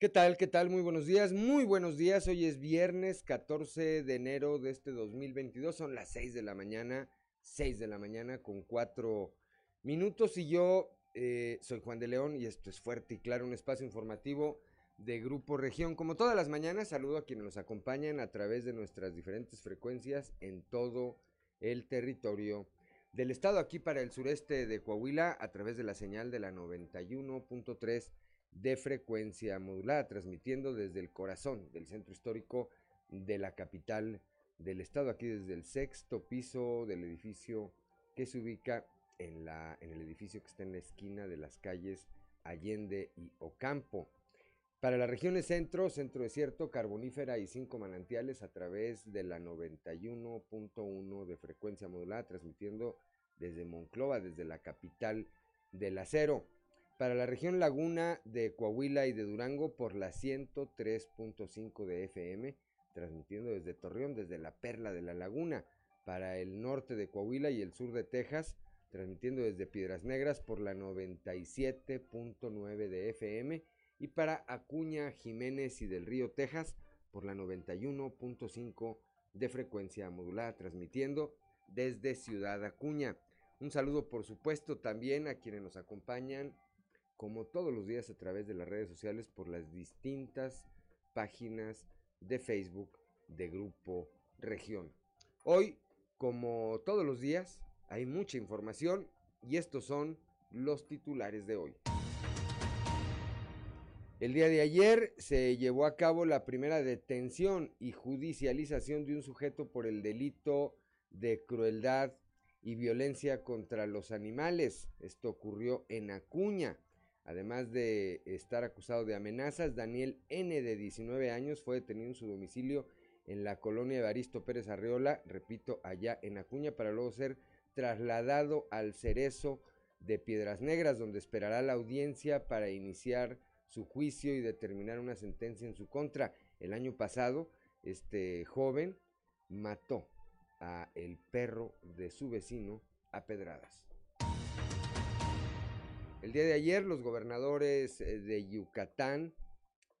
¿Qué tal? ¿Qué tal? Muy buenos días, muy buenos días. Hoy es viernes 14 de enero de este 2022. Son las 6 de la mañana, 6 de la mañana con 4 minutos. Y yo eh, soy Juan de León y esto es Fuerte y Claro, un espacio informativo de Grupo Región. Como todas las mañanas, saludo a quienes nos acompañan a través de nuestras diferentes frecuencias en todo el territorio del estado. Aquí para el sureste de Coahuila, a través de la señal de la 91.3 de frecuencia modulada, transmitiendo desde el corazón del centro histórico de la capital del estado, aquí desde el sexto piso del edificio que se ubica en, la, en el edificio que está en la esquina de las calles Allende y Ocampo. Para las regiones centro, centro desierto, carbonífera y cinco manantiales a través de la 91.1 de frecuencia modulada, transmitiendo desde Monclova, desde la capital del acero. Para la región Laguna de Coahuila y de Durango por la 103.5 de FM, transmitiendo desde Torreón, desde la Perla de la Laguna. Para el norte de Coahuila y el sur de Texas, transmitiendo desde Piedras Negras por la 97.9 de FM. Y para Acuña, Jiménez y del Río, Texas, por la 91.5 de frecuencia modulada, transmitiendo desde Ciudad Acuña. Un saludo, por supuesto, también a quienes nos acompañan como todos los días a través de las redes sociales por las distintas páginas de Facebook de Grupo Región. Hoy, como todos los días, hay mucha información y estos son los titulares de hoy. El día de ayer se llevó a cabo la primera detención y judicialización de un sujeto por el delito de crueldad y violencia contra los animales. Esto ocurrió en Acuña. Además de estar acusado de amenazas, Daniel N. de 19 años fue detenido en su domicilio en la colonia de Baristo Pérez Arreola, repito, allá en Acuña, para luego ser trasladado al Cerezo de Piedras Negras, donde esperará la audiencia para iniciar su juicio y determinar una sentencia en su contra. El año pasado, este joven mató a el perro de su vecino a pedradas. El día de ayer los gobernadores eh, de Yucatán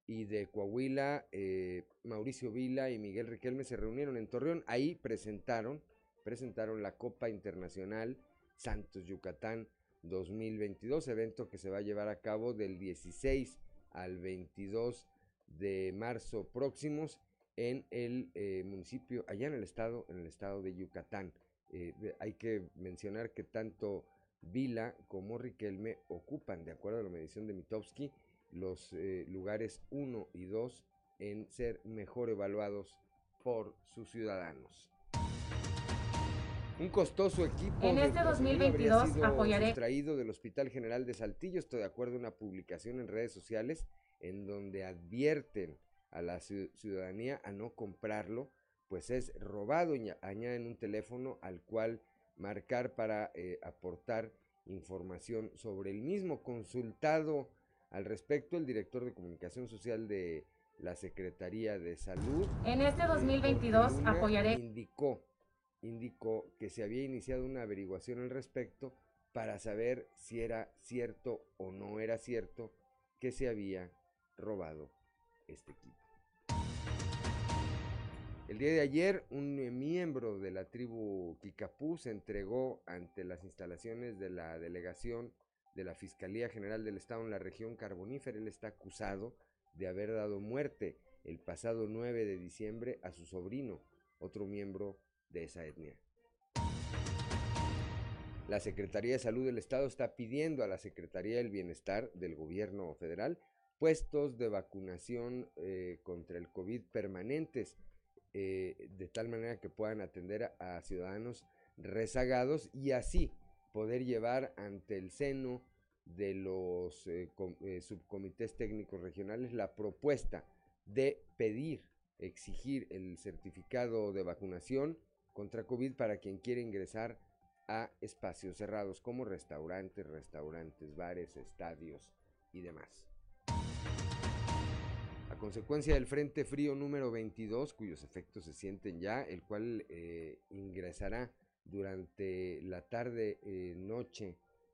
y de Coahuila, eh, Mauricio Vila y Miguel Riquelme se reunieron en Torreón. Ahí presentaron, presentaron la Copa Internacional Santos Yucatán 2022, evento que se va a llevar a cabo del 16 al 22 de marzo próximos en el eh, municipio, allá en el estado, en el estado de Yucatán. hay que mencionar que tanto Vila como Riquelme ocupan, de acuerdo a la medición de Mitowski, los eh, lugares 1 y 2 en ser mejor evaluados por sus ciudadanos. Un costoso equipo en este 2022 apoyaré traído del Hospital General de Saltillo, estoy de acuerdo a una publicación en redes sociales en donde advierten a la ciudadanía a no comprarlo, pues es robado y añaden un teléfono al cual marcar para eh, aportar información sobre el mismo. Consultado al respecto, el director de comunicación social de la Secretaría de Salud. En este 2022 apoyaré. Indicó, indicó que se había iniciado una averiguación al respecto para saber si era cierto o no era cierto que se había robado este equipo. El día de ayer, un eh, miembro de la tribu Kikapú se entregó ante las instalaciones de la delegación de la Fiscalía General del Estado en la región carbonífera. Él está acusado de haber dado muerte el pasado 9 de diciembre a su sobrino, otro miembro de esa etnia. La Secretaría de Salud del Estado está pidiendo a la Secretaría del Bienestar del Gobierno Federal puestos de vacunación eh, contra el COVID permanentes eh, de tal manera que puedan atender a, ciudadanos rezagados y así poder llevar ante el seno de los eh, eh, subcomités técnicos regionales la propuesta de pedir, exigir el certificado de vacunación contra COVID para quien quiere ingresar a espacios cerrados como restaurantes, restaurantes, bares, estadios y demás consecuencia del Frente Frío número 22, cuyos efectos se sienten ya, el cual eh, ingresará durante la tarde eh,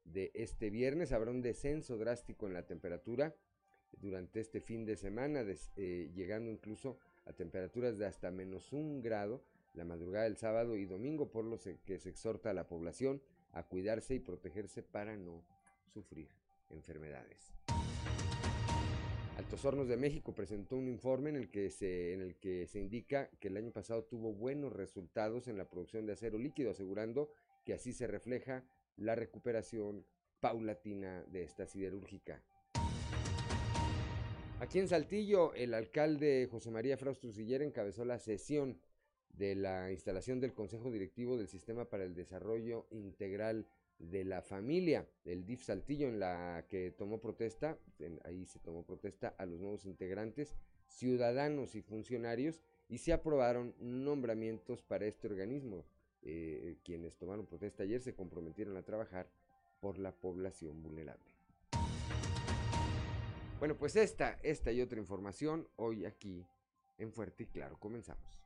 de este viernes, habrá un descenso drástico en la temperatura. durante este fin de semana, eh, llegando incluso a temperaturas de hasta menos un grado la madrugada del sábado y domingo, por lo que se exhorta a la población a cuidarse y protegerse para no sufrir enfermedades. Altos Hornos de México presentó un informe en el, que se, indica que el año pasado tuvo buenos resultados en la producción de acero líquido, asegurando que así se refleja la recuperación paulatina de esta siderúrgica. Aquí en Saltillo, el alcalde José María Frausto Siller encabezó la sesión de la instalación del Consejo Directivo del Sistema para el Desarrollo Integral de la Familia, el DIF Saltillo, en la que tomó protesta, ahí se tomó protesta a los nuevos integrantes, ciudadanos y funcionarios, y se aprobaron nombramientos para este organismo. Eh, quienes tomaron protesta ayer se comprometieron a trabajar por la población vulnerable. Bueno, pues esta, esta y otra información hoy aquí en Fuerte y Claro. Comenzamos.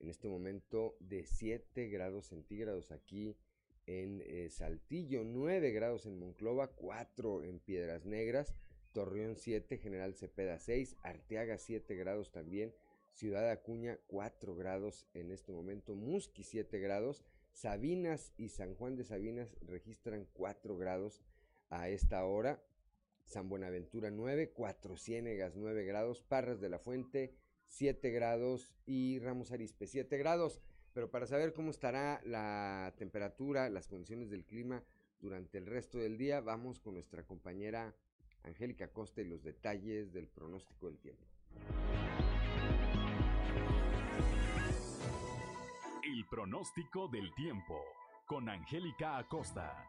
en este momento de 7 grados centígrados aquí en eh, Saltillo, 9 grados en Monclova, 4 en Piedras Negras, Torreón 7, General Cepeda 6, Arteaga 7 grados también, Ciudad Acuña 4 grados en este momento, Musqui 7 grados, Sabinas y San Juan de Sabinas registran 4 grados a esta hora, San Buenaventura 9, Cuatro Ciénegas 9 grados, Parras de la Fuente 7 grados y Ramos Arispe 7 grados. Pero para saber cómo estará la temperatura, las condiciones del clima durante el resto del día, vamos con nuestra compañera Angélica Costa y los detalles del pronóstico del tiempo. El pronóstico del tiempo con Angélica Acosta.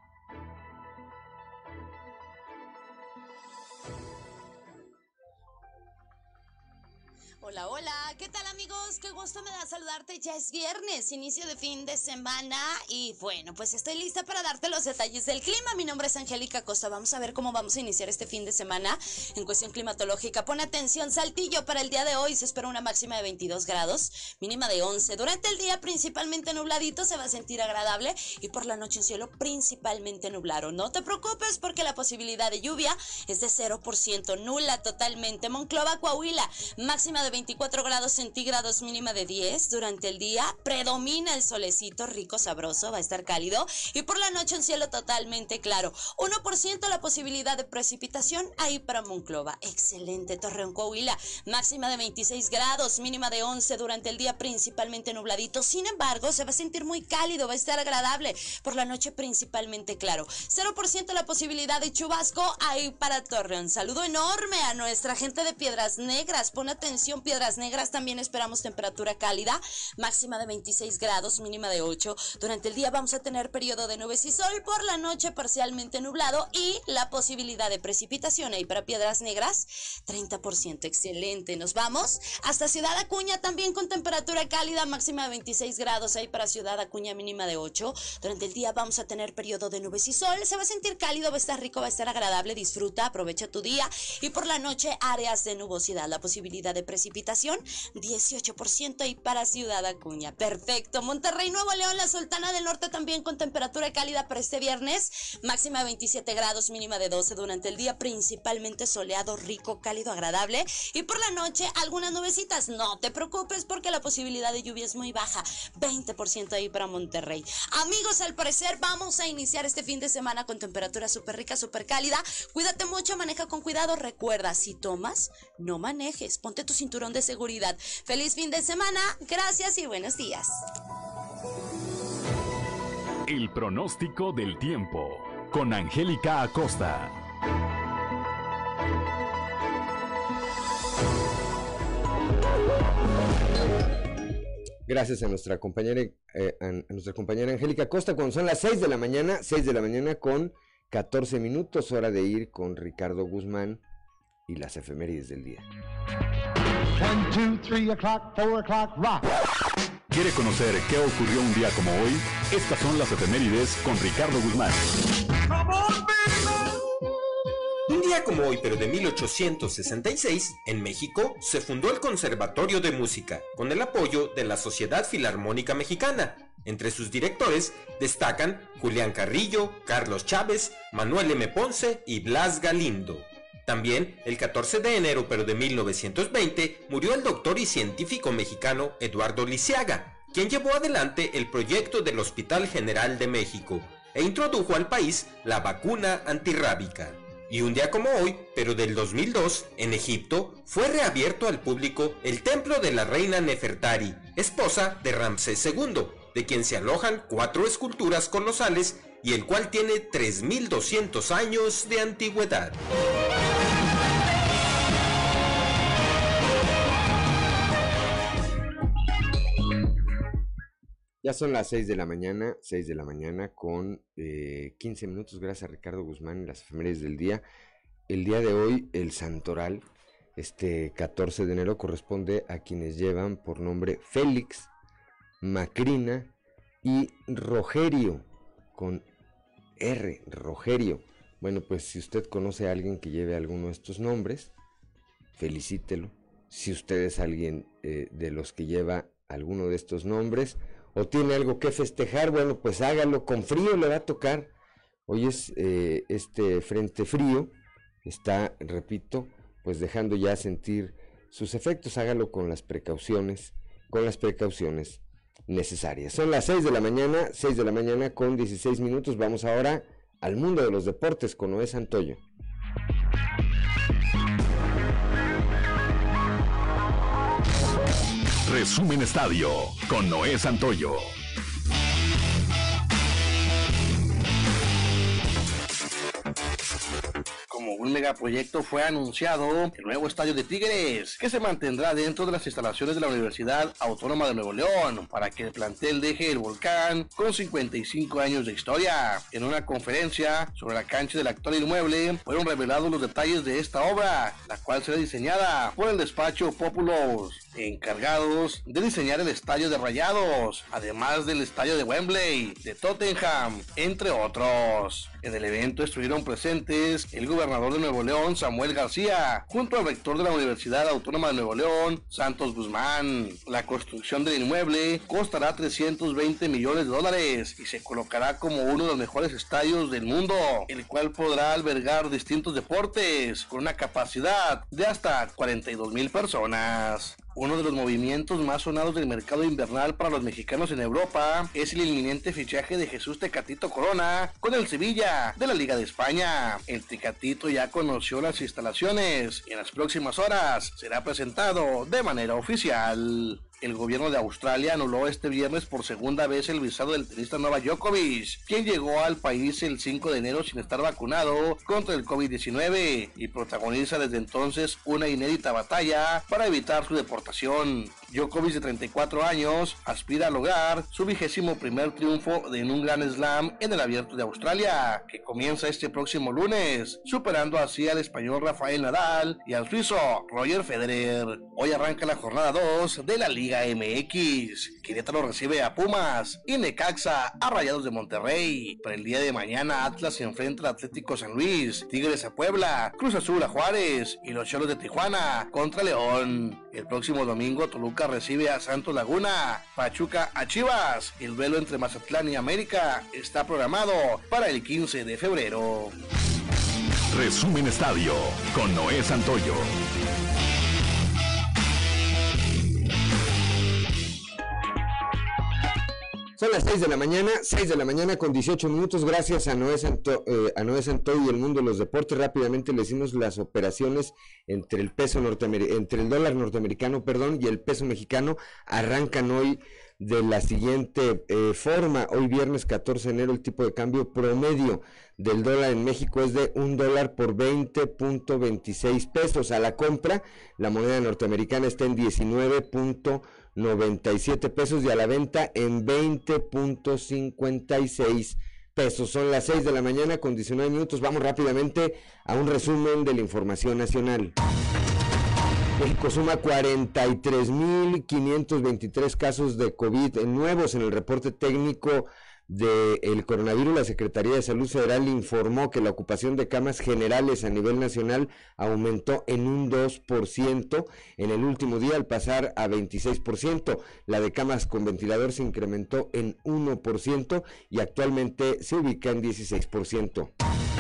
Hola, hola, ¿qué tal amigos? Qué gusto me da saludarte. Ya es viernes, inicio de fin de semana y bueno, pues estoy lista para darte los detalles del clima. Mi nombre es Angélica Costa. Vamos a ver cómo vamos a iniciar este fin de semana en cuestión climatológica. Pon atención, Saltillo, para el día de hoy se espera una máxima de 22 grados, mínima de 11. Durante el día principalmente nubladito, se va a sentir agradable y por la noche en cielo principalmente nublado. No te preocupes porque la posibilidad de lluvia es de 0%, nula totalmente. Monclova, Coahuila, máxima de 24 grados centígrados, mínima de 10. Durante el día predomina el solecito rico, sabroso, va a estar cálido. Y por la noche un cielo totalmente claro. 1% la posibilidad de precipitación ahí para Monclova. Excelente, Torreón, Coahuila. Máxima de 26 grados, mínima de 11. Durante el día principalmente nubladito. Sin embargo, se va a sentir muy cálido, va a estar agradable. Por la noche principalmente claro. 0% la posibilidad de chubasco ahí para Torreón. Saludo enorme a nuestra gente de Piedras Negras. Pon atención, Piedras Negras también esperamos temperatura cálida, máxima de 26 grados, mínima de 8. Durante el día vamos a tener periodo de nubes y sol, por la noche parcialmente nublado y la posibilidad de precipitación ahí para Piedras Negras, 30%, excelente. Nos vamos hasta Ciudad Acuña también con temperatura cálida, máxima de 26 grados ahí para Ciudad Acuña, mínima de 8. Durante el día vamos a tener periodo de nubes y sol, se va a sentir cálido, va a estar rico, va a estar agradable, disfruta, aprovecha tu día y por la noche áreas de nubosidad, la posibilidad de precipitación 18% y para Ciudad Acuña. Perfecto. Monterrey, Nuevo León, la Sultana del Norte también con temperatura cálida para este viernes. Máxima 27 grados, mínima de 12 durante el día, principalmente soleado, rico, cálido, agradable. Y por la noche, algunas nubecitas. No te preocupes porque la posibilidad de lluvia es muy baja. 20% ahí para Monterrey. Amigos, al parecer vamos a iniciar este fin de semana con temperatura súper rica, súper cálida. Cuídate mucho, maneja con cuidado. Recuerda, si tomas, no manejes. Ponte tu cinturón de seguridad. Feliz fin de semana, gracias y buenos días. El pronóstico del tiempo con Angélica Acosta. Gracias a nuestra compañera, eh, a nuestra compañera Angélica Acosta, cuando son las 6 de la mañana, 6 de la mañana con 14 minutos, hora de ir con Ricardo Guzmán y las efemérides del día. ¿Quiere conocer qué ocurrió un día como hoy? Estas son las efemérides con Ricardo Guzmán. Un día como hoy, pero de 1866, en México, se fundó el Conservatorio de Música, con el apoyo de la Sociedad Filarmónica Mexicana. Entre sus directores destacan Julián Carrillo, Carlos Chávez, Manuel M. Ponce y Blas Galindo. También, el 14 de enero pero de 1920, murió el doctor y científico mexicano Eduardo Lisiaga, quien llevó adelante el proyecto del Hospital General de México e introdujo al país la vacuna antirrábica. Y un día como hoy, pero del 2002, en Egipto, fue reabierto al público el templo de la reina Nefertari, esposa de Ramsés II, de quien se alojan cuatro esculturas colosales y el cual tiene 3.200 años de antigüedad. Ya son las 6 de la mañana, 6 de la mañana con 15 eh, minutos. Gracias a Ricardo Guzmán en las efemérides del día. El día de hoy, el Santoral, este 14 de enero, corresponde a quienes llevan por nombre Félix, Macrina y Rogerio, con R, Rogerio. Bueno, pues si usted conoce a alguien que lleve alguno de estos nombres, felicítelo. Si usted es alguien eh, de los que lleva alguno de estos nombres, o tiene algo que festejar, bueno, pues hágalo, con frío le va a tocar. Hoy es eh, este frente frío, está, repito, pues dejando ya sentir sus efectos, hágalo con las precauciones, con las precauciones necesarias. Son las 6 de la mañana, 6 de la mañana con 16 minutos, vamos ahora al mundo de los deportes con Noé Santoyo. Resumen Estadio con Noé Santoyo. como un megaproyecto fue anunciado el nuevo estadio de Tigres, que se mantendrá dentro de las instalaciones de la Universidad Autónoma de Nuevo León, para que el plantel deje el volcán con 55 años de historia. En una conferencia sobre la cancha del actual inmueble, fueron revelados los detalles de esta obra, la cual será diseñada por el despacho Populos encargados de diseñar el estadio de Rayados, además del estadio de Wembley, de Tottenham, entre otros. En el evento estuvieron presentes el gobernador de Nuevo León, Samuel García, junto al rector de la Universidad Autónoma de Nuevo León, Santos Guzmán. La construcción del inmueble costará 320 millones de dólares y se colocará como uno de los mejores estadios del mundo, el cual podrá albergar distintos deportes con una capacidad de hasta 42 mil personas. Uno de los movimientos más sonados del mercado invernal para los mexicanos en Europa es el inminente fichaje de Jesús Tecatito Corona con el Sevilla de la Liga de España. El Tecatito ya conoció las instalaciones y en las próximas horas será presentado de manera oficial. El gobierno de Australia anuló este viernes por segunda vez el visado del tenista Nova Djokovic, quien llegó al país el 5 de enero sin estar vacunado contra el COVID-19 y protagoniza desde entonces una inédita batalla para evitar su deportación. Djokovic de 34 años aspira a lograr su vigésimo primer triunfo en un Gran Slam en el Abierto de Australia, que comienza este próximo lunes, superando así al español Rafael Nadal y al suizo Roger Federer. Hoy arranca la jornada 2 de la Liga MX. Querétaro recibe a Pumas y Necaxa a Rayados de Monterrey. Para el día de mañana Atlas se enfrenta al Atlético San Luis, Tigres a Puebla, Cruz Azul a Juárez y los Cholos de Tijuana contra León. El próximo domingo Toluca recibe a Santos Laguna, Pachuca a Chivas. El duelo entre Mazatlán y América está programado para el 15 de febrero. Resumen Estadio con Noé Santoyo. Son las 6 de la mañana, 6 de la mañana con 18 minutos. Gracias a Noé, Santo, eh, a Noé Santoy y el mundo de los deportes. Rápidamente le decimos las operaciones entre el peso norteamericano, entre el dólar norteamericano, perdón, y el peso mexicano. Arrancan hoy de la siguiente eh, forma. Hoy viernes 14 de enero el tipo de cambio promedio del dólar en México es de un dólar por 20.26 pesos. A la compra, la moneda norteamericana está en 19.97 pesos y a la venta en 20.56 pesos. Son las 6 de la mañana con 19 minutos. Vamos rápidamente a un resumen de la información nacional. México suma 43.523 casos de COVID nuevos en el reporte técnico del coronavirus. La Secretaría de Salud Federal informó que la ocupación de camas generales a nivel nacional aumentó en un 2% en el último día al pasar a 26%. La de camas con ventilador se incrementó en 1% y actualmente se ubica en 16%.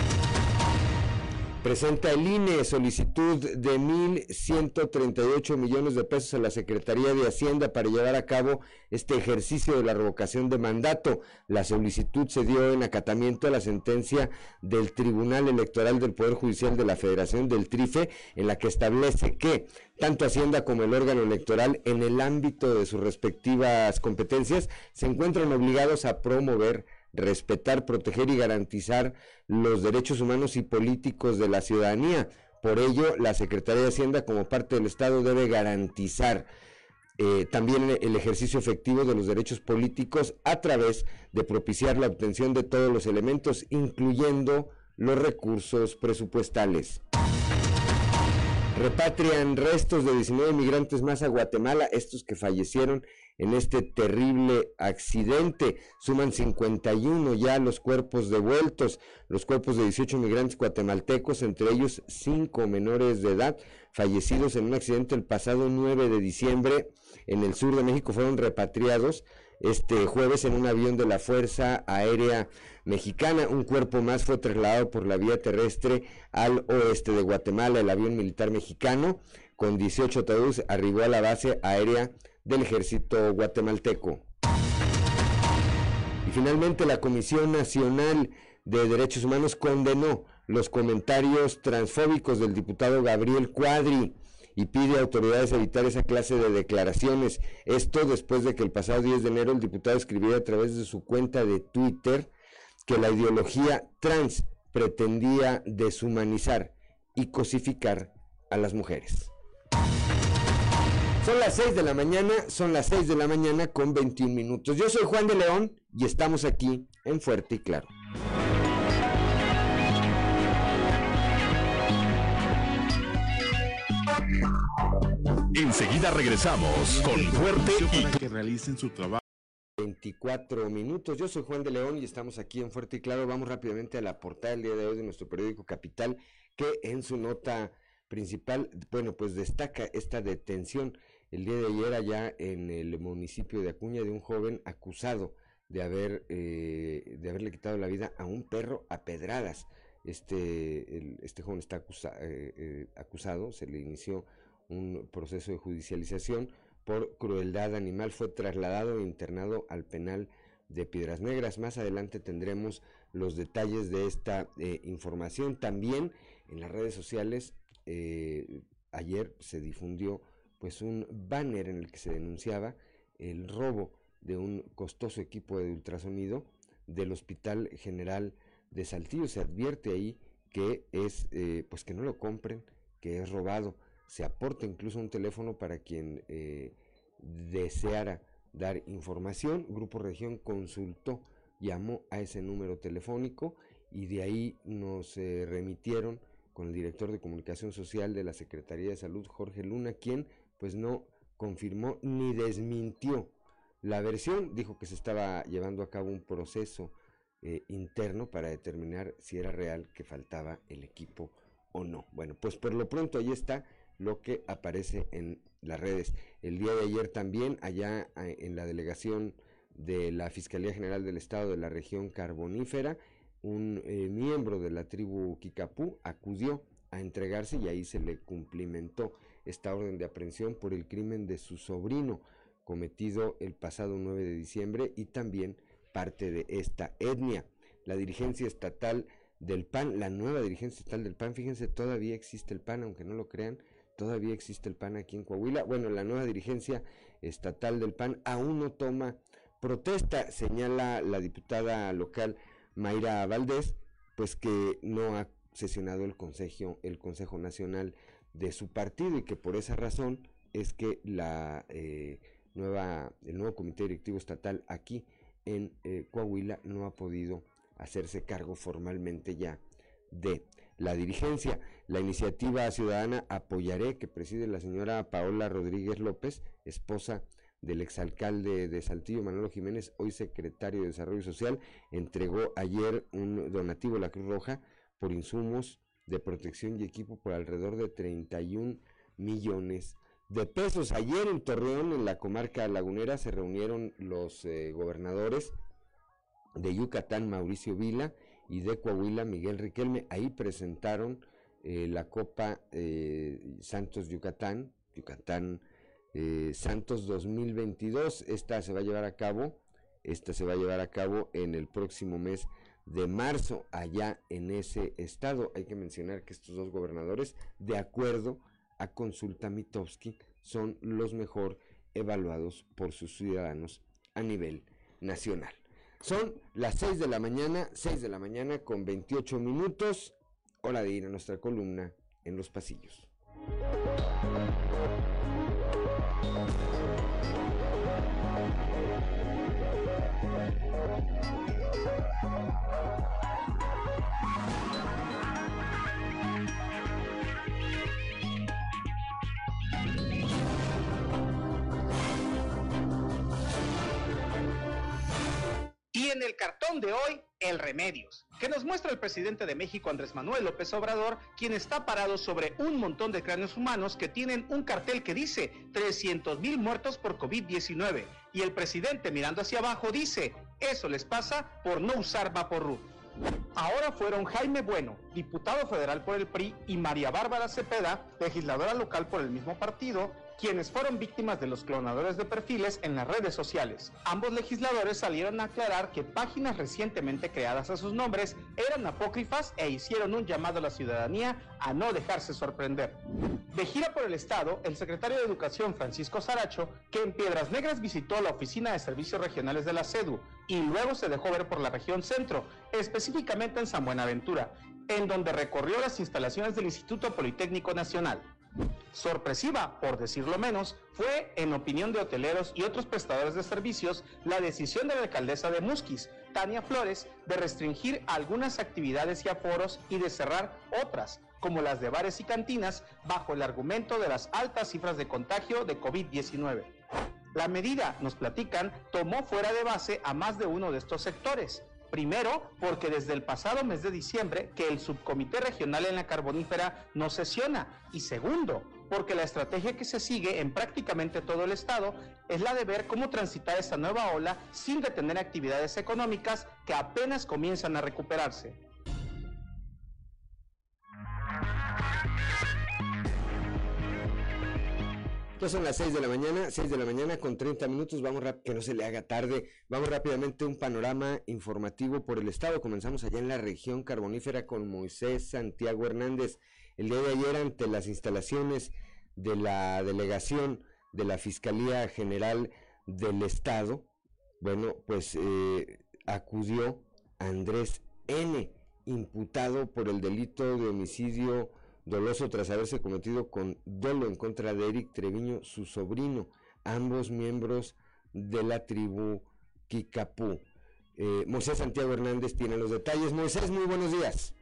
Presenta el INE solicitud de 1.138 millones de pesos a la Secretaría de Hacienda para llevar a cabo este ejercicio de la revocación de mandato. La solicitud se dio en acatamiento a la sentencia del Tribunal Electoral del Poder Judicial de la Federación del TRIFE, en la que establece que tanto Hacienda como el órgano electoral, en el ámbito de sus respectivas competencias, se encuentran obligados a promover respetar, proteger y garantizar los derechos humanos y políticos de la ciudadanía. Por ello, la Secretaría de Hacienda como parte del Estado debe garantizar eh, también el ejercicio efectivo de los derechos políticos a través de propiciar la obtención de todos los elementos, incluyendo los recursos presupuestales. Repatrian restos de 19 migrantes más a Guatemala, estos que fallecieron en este terrible accidente. Suman 51 ya los cuerpos devueltos, los cuerpos de 18 migrantes guatemaltecos, entre ellos 5 menores de edad, fallecidos en un accidente el pasado 9 de diciembre en el sur de México, fueron repatriados este jueves en un avión de la Fuerza Aérea Mexicana. Un cuerpo más fue trasladado por la vía terrestre al oeste de Guatemala. El avión militar mexicano, con 18 ataúdes, arribó a la base aérea del ejército guatemalteco. Y finalmente la Comisión Nacional de Derechos Humanos condenó los comentarios transfóbicos del diputado Gabriel Cuadri y pide a autoridades evitar esa clase de declaraciones. Esto después de que el pasado 10 de enero el diputado escribiera a través de su cuenta de Twitter que la ideología trans pretendía deshumanizar y cosificar a las mujeres. Son las 6 de la mañana, son las 6 de la mañana con 21 minutos. Yo soy Juan de León y estamos aquí en Fuerte y Claro. Enseguida regresamos con Fuerte y para que realicen su trabajo. 24 minutos. Yo soy Juan de León y estamos aquí en Fuerte y Claro. Vamos rápidamente a la portada del día de hoy de nuestro periódico Capital, que en su nota principal, bueno, pues destaca esta detención el día de ayer allá en el municipio de Acuña de un joven acusado de haber eh, de haberle quitado la vida a un perro a pedradas. Este, este joven está eh, eh, acusado, se le inició un proceso de judicialización por crueldad animal, fue trasladado e internado al penal de Piedras Negras. Más adelante tendremos los detalles de esta información. También en las redes sociales, ayer se difundió pues un banner en el que se denunciaba el robo de un costoso equipo de ultrasonido del Hospital General de Saltillo. Se advierte ahí que es, eh, pues que no lo compren, que es robado. Se aporta incluso un teléfono para quien eh, deseara dar información. Grupo Región consultó, llamó a ese número telefónico y de ahí nos eh, remitieron con el director de comunicación social de la Secretaría de Salud, Jorge Luna, quien pues no confirmó ni desmintió la versión, dijo que se estaba llevando a cabo un proceso eh, interno para determinar si era real que faltaba el equipo o no. Bueno, pues por lo pronto ahí está lo que aparece en las redes. El día de ayer también, allá en la delegación de la Fiscalía General del Estado de la región carbonífera, un eh, miembro de la tribu Kikapú acudió a entregarse y ahí se le cumplimentó esta orden de aprehensión por el crimen de su sobrino cometido el pasado 9 de diciembre y también parte de esta etnia. La dirigencia estatal del PAN, la nueva dirigencia estatal del PAN, fíjense, todavía existe el PAN, aunque no lo crean, todavía existe el PAN aquí en Coahuila. Bueno, la nueva dirigencia estatal del PAN aún no toma protesta, señala la diputada local Mayra Valdés, pues que no ha sesionado el Consejo, el Consejo Nacional de su partido y que por esa razón es que la eh, nueva, el nuevo comité directivo estatal aquí en eh, Coahuila no ha podido hacerse cargo formalmente ya de la dirigencia. La iniciativa ciudadana Apoyaré, que preside la señora Paola Rodríguez López, esposa del exalcalde de Saltillo, Manolo Jiménez, hoy secretario de Desarrollo Social, entregó ayer un donativo a la Cruz Roja por insumos de protección y equipo por alrededor de 31 millones de pesos. Ayer en Torreón, en la comarca lagunera, se reunieron los eh, gobernadores de Yucatán, Mauricio Vila, y de Coahuila, Miguel Riquelme. Ahí presentaron eh, la Copa eh, Santos Yucatán, Yucatán Santos 2022. Esta se va a llevar a cabo, esta se va a llevar a cabo en el próximo mes de marzo allá en ese estado. Hay que mencionar que estos dos gobernadores, de acuerdo a consulta Mitowski, son los mejor evaluados por sus ciudadanos a nivel nacional. Son las 6 de la mañana, 6 de la mañana con 28 minutos, hora de ir a nuestra columna en los pasillos. En el cartón de hoy, el Remedios, que nos muestra el presidente de México, Andrés Manuel López Obrador, quien está parado sobre un montón de cráneos humanos que tienen un cartel que dice 300 mil muertos por COVID-19. Y el presidente mirando hacia abajo dice, eso les pasa por no usar Vaporru. Ahora fueron Jaime Bueno, diputado federal por el PRI, y María Bárbara Cepeda, legisladora local por el mismo partido, quienes fueron víctimas de los clonadores de perfiles en las redes sociales. Ambos legisladores salieron a aclarar que páginas recientemente creadas a sus nombres eran apócrifas e hicieron un llamado a la ciudadanía a no dejarse sorprender. De gira por el estado, el secretario de Educación Francisco Saracho, que en Piedras Negras visitó la oficina de servicios regionales de la CEDU y luego se dejó ver por la región centro, específicamente en San Buenaventura, en donde recorrió las instalaciones del Instituto Politécnico Nacional. Sorpresiva, por decirlo menos, fue, en opinión de hoteleros y otros prestadores de servicios, la decisión de la alcaldesa de Musquis, Tania Flores, de restringir algunas actividades y aforos y de cerrar otras, como las de bares y cantinas, bajo el argumento de las altas cifras de contagio de COVID-19. La medida, nos platican, tomó fuera de base a más de uno de estos sectores, Primero, porque desde el pasado mes de diciembre que el subcomité regional en la carbonífera no sesiona. Y segundo, porque la estrategia que se sigue en prácticamente todo el estado es la de ver cómo transitar esta nueva ola sin detener actividades económicas que apenas comienzan a recuperarse. Entonces son las 6 de la mañana, 6 de la mañana con 30 minutos, vamos que no se le haga tarde, vamos rápidamente un panorama informativo por el estado. Comenzamos allá en la región carbonífera con Moisés Santiago Hernández. El día de ayer ante las instalaciones de la delegación de la Fiscalía General del Estado, bueno, pues eh, acudió Andrés N., imputado por el delito de homicidio doloso tras haberse cometido con dolo en contra de Eric Treviño, su sobrino, ambos miembros de la tribu Kikapú. Eh, Moisés Santiago Hernández tiene los detalles. Moisés, muy buenos días.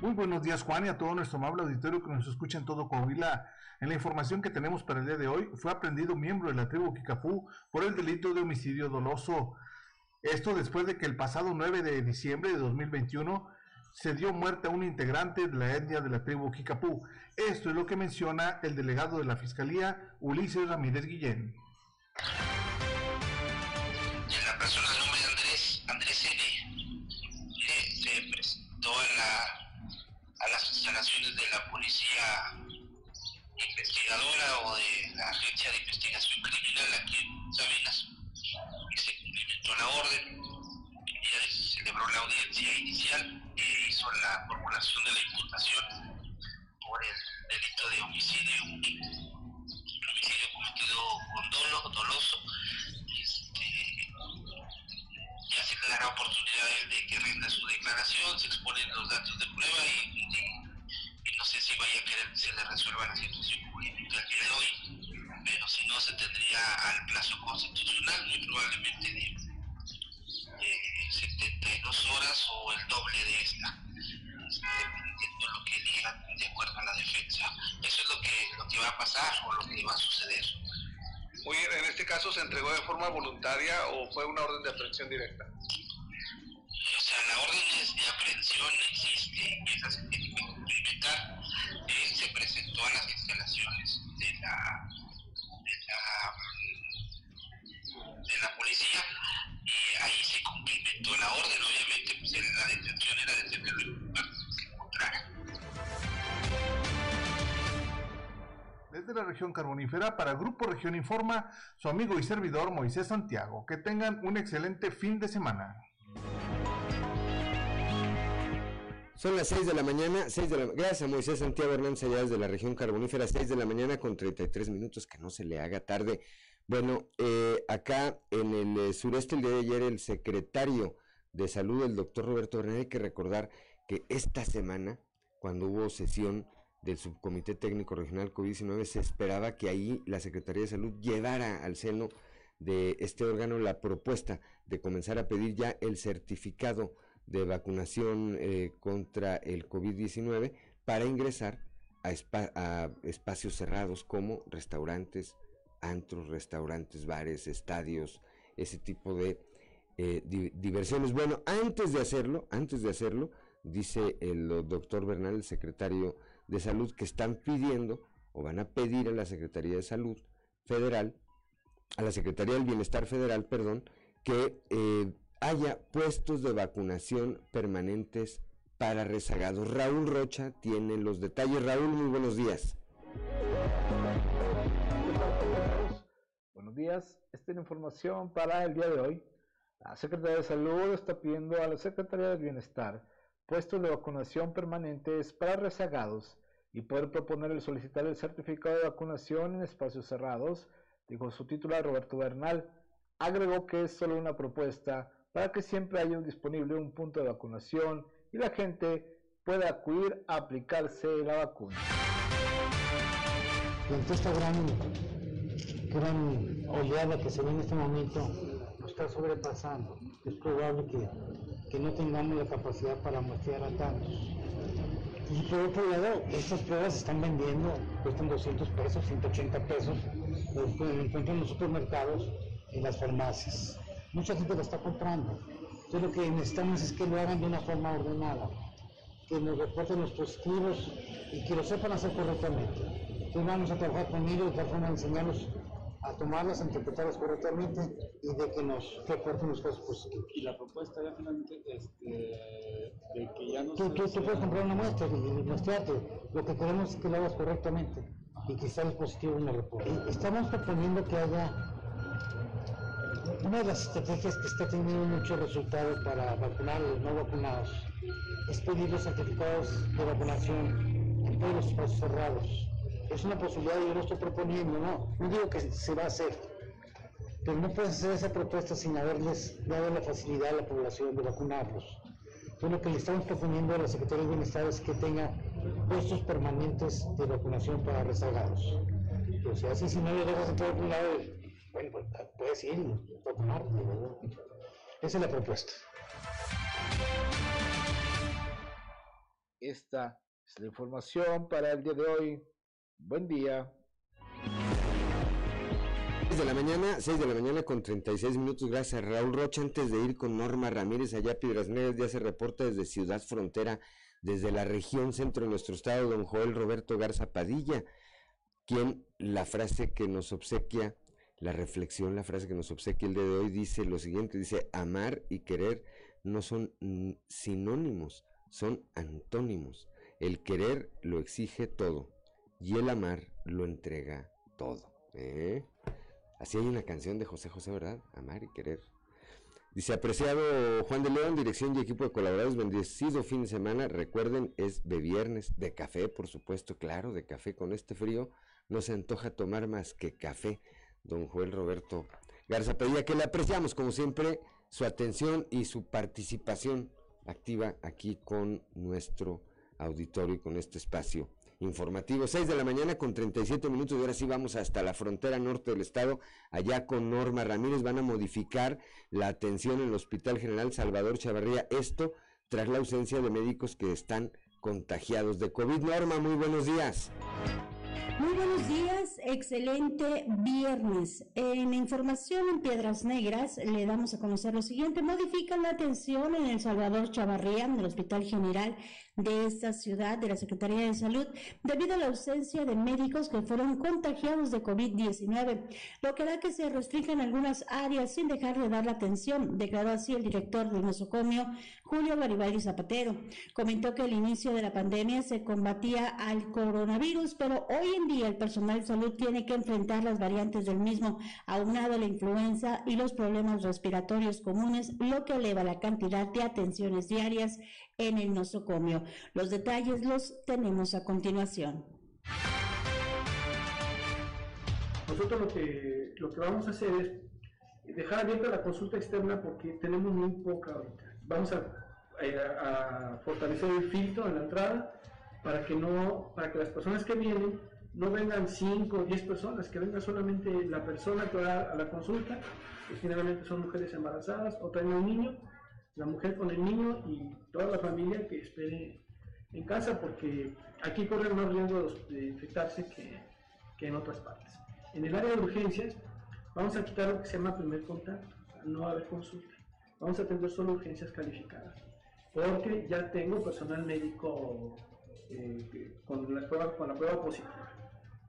Muy buenos días, Juan, y a todo nuestro amable auditorio que nos escucha en todo Coahuila. En la información que tenemos para el día de hoy, fue aprendido miembro de la tribu Kikapú por el delito de homicidio doloso. Esto después de que el pasado 9 de diciembre de 2021 se dio muerte a un integrante de la etnia de la tribu Kikapú. Esto es lo que menciona el delegado de la Fiscalía, Ulises Ramírez Guillén de nombre Andrés, Andrés N. Eh, se presentó a, la, a las instalaciones de la policía investigadora o de la agencia de investigación criminal aquí en Sabinas, y se cumplimentó la orden, ya se celebró la audiencia inicial hizo la formulación de la imputación por el delito de homicidio, homicidio oportunidad de que rinda su declaración, se exponen los datos de prueba y, no sé si vaya a querer que se le resuelva la situación jurídica el día de hoy, pero si no se tendría al plazo constitucional muy probablemente de, 72 horas o el doble de esta, dependiendo de lo que digan de acuerdo a la defensa. Eso es lo que, lo que va a pasar o lo que va a suceder. Bien, en este caso se entregó de forma voluntaria o fue una orden de aprehensión directa. O sea, la orden de aprehensión existe, esa se tiene que cumplimentar. A las instalaciones de la, de la, de la policía y ahí se cumplimentó la orden. Obviamente, pues la detención era de tenerlo en lugar se encontrara. Desde la región carbonífera, para Grupo Región Informa, su amigo y servidor Moisés Santiago. Que tengan un excelente fin de semana. Son las 6 de la mañana, 6 de la Gracias a Moisés Santiago Hernández allá desde la región carbonífera, 6 de la mañana con 33 minutos, que no se le haga tarde. Bueno, eh, acá en el eh, sureste el día de ayer el secretario de salud, el doctor Roberto Bernal, hay que recordar que esta semana, cuando hubo sesión del Subcomité Técnico Regional COVID-19, se esperaba que ahí la Secretaría de Salud llevara al seno de este órgano la propuesta de comenzar a pedir ya el certificado de vacunación eh, contra el COVID-19 para ingresar a, espacios cerrados como restaurantes, antros, restaurantes, bares, estadios, ese tipo de eh, diversiones. Bueno, antes de hacerlo, antes de hacerlo, dice el doctor Bernal, el secretario de Salud que están pidiendo o van a pedir a la Secretaría de Salud Federal, a la Secretaría del Bienestar Federal, perdón, que eh, haya puestos de vacunación permanentes para rezagados. Raúl Rocha tiene los detalles. Raúl, muy buenos días. Buenos días. Esta es la información para el día de hoy. La Secretaría de Salud está pidiendo a la Secretaría del Bienestar puestos de vacunación permanentes para rezagados y poder proponer el solicitar el certificado de vacunación en espacios cerrados, dijo su titular Roberto Bernal. Agregó que es solo una propuesta para que siempre haya disponible un punto de vacunación y la gente pueda acudir a aplicarse la vacuna. Ante esta gran, gran oleada que se ve en este momento, nos está sobrepasando. Es probable que, que no tengamos la capacidad para muestrear a tantos y por otro lado, estas pruebas se están vendiendo, cuestan 200 pesos, 180 pesos, los encuentran en los supermercados, en las farmacias. Mucha gente lo está comprando. Entonces lo que necesitamos es que lo hagan de una forma ordenada, que nos reporten los positivos y que lo sepan hacer correctamente. Entonces vamos a trabajar con ellos de tal forma de enseñarlos a tomarlas, a interpretarlas correctamente y de que nos reporten los casos positivos. Y la propuesta ya finalmente este, de que ya no tú, tú, tú, puedes comprar una muestra y, mostrarte. Lo que queremos es que lo hagas correctamente y que salga positivo en el reporte. Estamos proponiendo que haya una de las estrategias que está teniendo mucho resultado para vacunar a los no vacunados es pedir los certificados de vacunación en todos los espacios cerrados es una posibilidad yo no estoy proponiendo, no, no digo que se va a hacer, pero no puedes hacer esa propuesta sin haberles dado la facilidad a la población de vacunarlos. Lo que le estamos proponiendo a la Secretaría de Bienestar es que tenga puestos permanentes de vacunación para rezagados. O sea, así si no le dejas entrar a algún lado, bueno, pues, puedes ir y vacunarte. Esa es la propuesta. Esta es la información para el día de hoy. Buen día. 6 de la mañana, 6 de la mañana con 36 minutos. Gracias, Raúl Rocha. Antes de ir con Norma Ramírez, allá Piedras Negras, ya se reporta desde Ciudad Frontera, desde la región centro de nuestro estado, don Joel Roberto Garza Padilla, quien la frase que nos obsequia, la reflexión, la frase que nos obsequia el día de hoy dice lo siguiente: dice, amar y querer no son sinónimos, son antónimos. El querer lo exige todo y el amar lo entrega todo. ¿eh? Así hay una canción de José José, ¿verdad? Amar y querer. Dice, apreciado Juan de León, dirección y equipo de colaboradores, bendecido fin de semana. Recuerden, es de viernes, de café, por supuesto, claro, de café con este frío. No se antoja tomar más que café. Don Joel Roberto Garza Pedía, que le apreciamos como siempre su atención y su participación activa aquí con nuestro auditorio y con este espacio informativo. 6 de la mañana con 37 minutos y ahora sí vamos hasta la frontera norte del estado. Allá con Norma Ramírez van a modificar la atención en el Hospital General Salvador Chavarría. Esto tras la ausencia de médicos que están contagiados de COVID. Norma, muy buenos días. Muy buenos días, excelente viernes. En información en Piedras Negras le damos a conocer lo siguiente. Modifican la atención en El Salvador Chavarría, en el Hospital General de esta ciudad, de la Secretaría de Salud, debido a la ausencia de médicos que fueron contagiados de COVID-19, lo que hará que se restrinjan algunas áreas sin dejar de dar la atención, declaró así el director del nosocomio, Julio Garibaldi Zapatero. Comentó que al inicio de la pandemia se combatía al coronavirus, pero hoy en día el personal de salud tiene que enfrentar las variantes del mismo, aunado la influenza y los problemas respiratorios comunes, lo que eleva la cantidad de atenciones diarias en el nosocomio. Los detalles los tenemos a continuación. Nosotros lo que, lo que vamos a hacer es dejar abierta la consulta externa porque tenemos muy poca ahorita. Vamos a, eh, a, fortalecer el filtro en la entrada para que no, para que las personas que vienen no vengan 5 o 10 personas, que venga solamente la persona que va a la consulta, que generalmente son mujeres embarazadas o también un niño, la mujer con el niño y toda la familia que espere en casa porque aquí corren más riesgos de infectarse que, que, en otras partes. En el área de urgencias vamos a quitar lo que se llama primer contacto, no va a haber consulta. Vamos a atender solo urgencias calificadas porque ya tengo personal médico eh, con, la prueba, con la prueba positiva,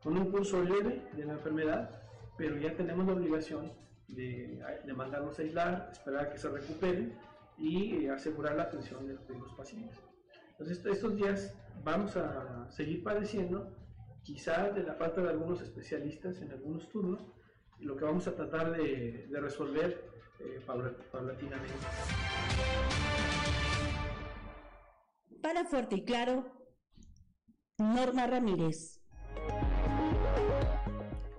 con un curso leve de la enfermedad, pero ya tenemos la obligación de, de mandarlos a aislar, esperar a que se recuperen y asegurar la atención de, de, los pacientes. Entonces, estos días vamos a seguir padeciendo, quizás de la falta de algunos especialistas en algunos turnos, y lo que vamos a tratar de, de resolver eh, paulatinamente. Para Fuerte y Claro, Norma Ramírez.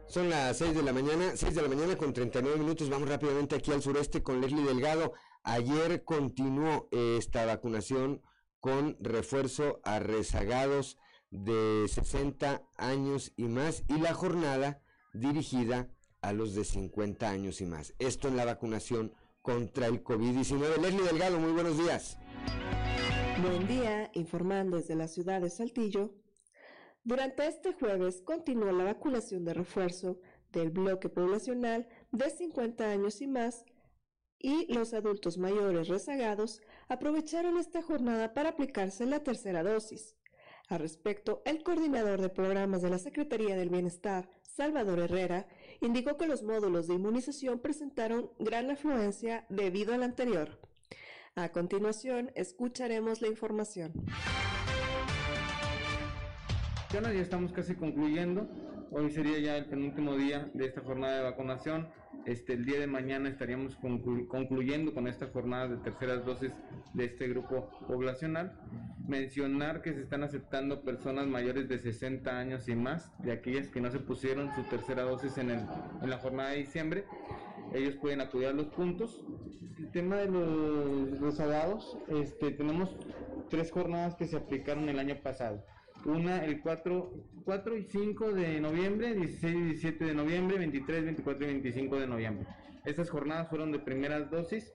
Son las 6 de la mañana, 6 de la mañana con 39 minutos. Vamos rápidamente aquí al sureste con Leslie Delgado. Ayer continuó esta vacunación con refuerzo a rezagados de 60 años y más y la jornada dirigida a los de 50 años y más. Esto en la vacunación contra el COVID-19. Leslie Delgado, muy buenos días. Buen día, informando desde la ciudad de Saltillo. Durante este jueves continuó la vacunación de refuerzo del bloque poblacional de 50 años y más y los adultos mayores rezagados aprovecharon esta jornada para aplicarse la tercera dosis. Al respecto, el coordinador de programas de la Secretaría del Bienestar, Salvador Herrera, indicó que los módulos de inmunización presentaron gran afluencia debido al anterior. A continuación, escucharemos la información. Ya estamos casi concluyendo. Hoy sería ya el penúltimo día de esta jornada de vacunación. Este, el día de mañana estaríamos conclu concluyendo con esta jornada de terceras dosis de este grupo poblacional. Mencionar que se están aceptando personas mayores de 60 años y más, de aquellas que no se pusieron su tercera dosis en, el, en la jornada de diciembre. Ellos pueden acudir a los puntos. El tema de los rezagados, este, tenemos tres jornadas que se aplicaron el año pasado una el 4, 4 y 5 de noviembre, 16 y 17 de noviembre, 23, 24 y 25 de noviembre. Estas jornadas fueron de primeras dosis.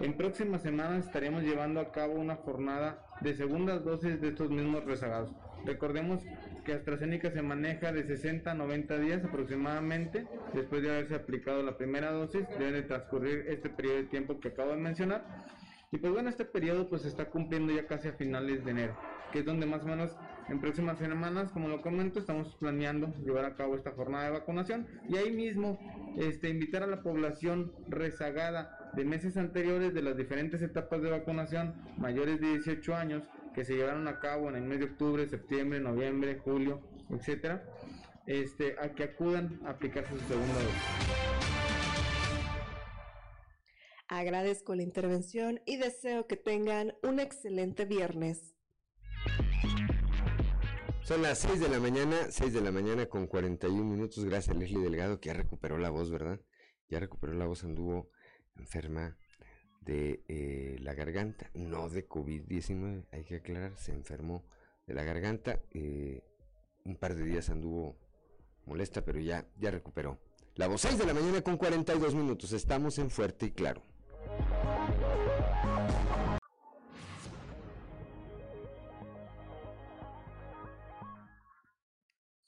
En próximas semanas estaremos llevando a cabo una jornada de segundas dosis de estos mismos rezagados. Recordemos que AstraZeneca se maneja de 60 a 90 días aproximadamente después de haberse aplicado la primera dosis. Debe de transcurrir este periodo de tiempo que acabo de mencionar. Y pues bueno, este periodo pues está cumpliendo ya casi a finales de enero, que es donde más o menos en próximas semanas, como lo comento, estamos planeando llevar a cabo esta jornada de vacunación y ahí mismo este, invitar a la población rezagada de meses anteriores de las diferentes etapas de vacunación, mayores de 18 años, que se llevaron a cabo en el mes de octubre, septiembre, noviembre, julio, etcétera, este, a que acudan a aplicarse su segunda dosis. Agradezco la intervención y deseo que tengan un excelente viernes. Son las 6 de la mañana, 6 de la mañana con 41 minutos. Gracias Leslie Delgado que ya recuperó la voz, ¿verdad? Ya recuperó la voz, anduvo enferma de eh, la garganta, no de COVID-19, hay que aclarar, se enfermó de la garganta, eh, un par de días anduvo molesta, pero ya, ya recuperó. La voz 6 de la mañana con 42 minutos, estamos en Fuerte y Claro.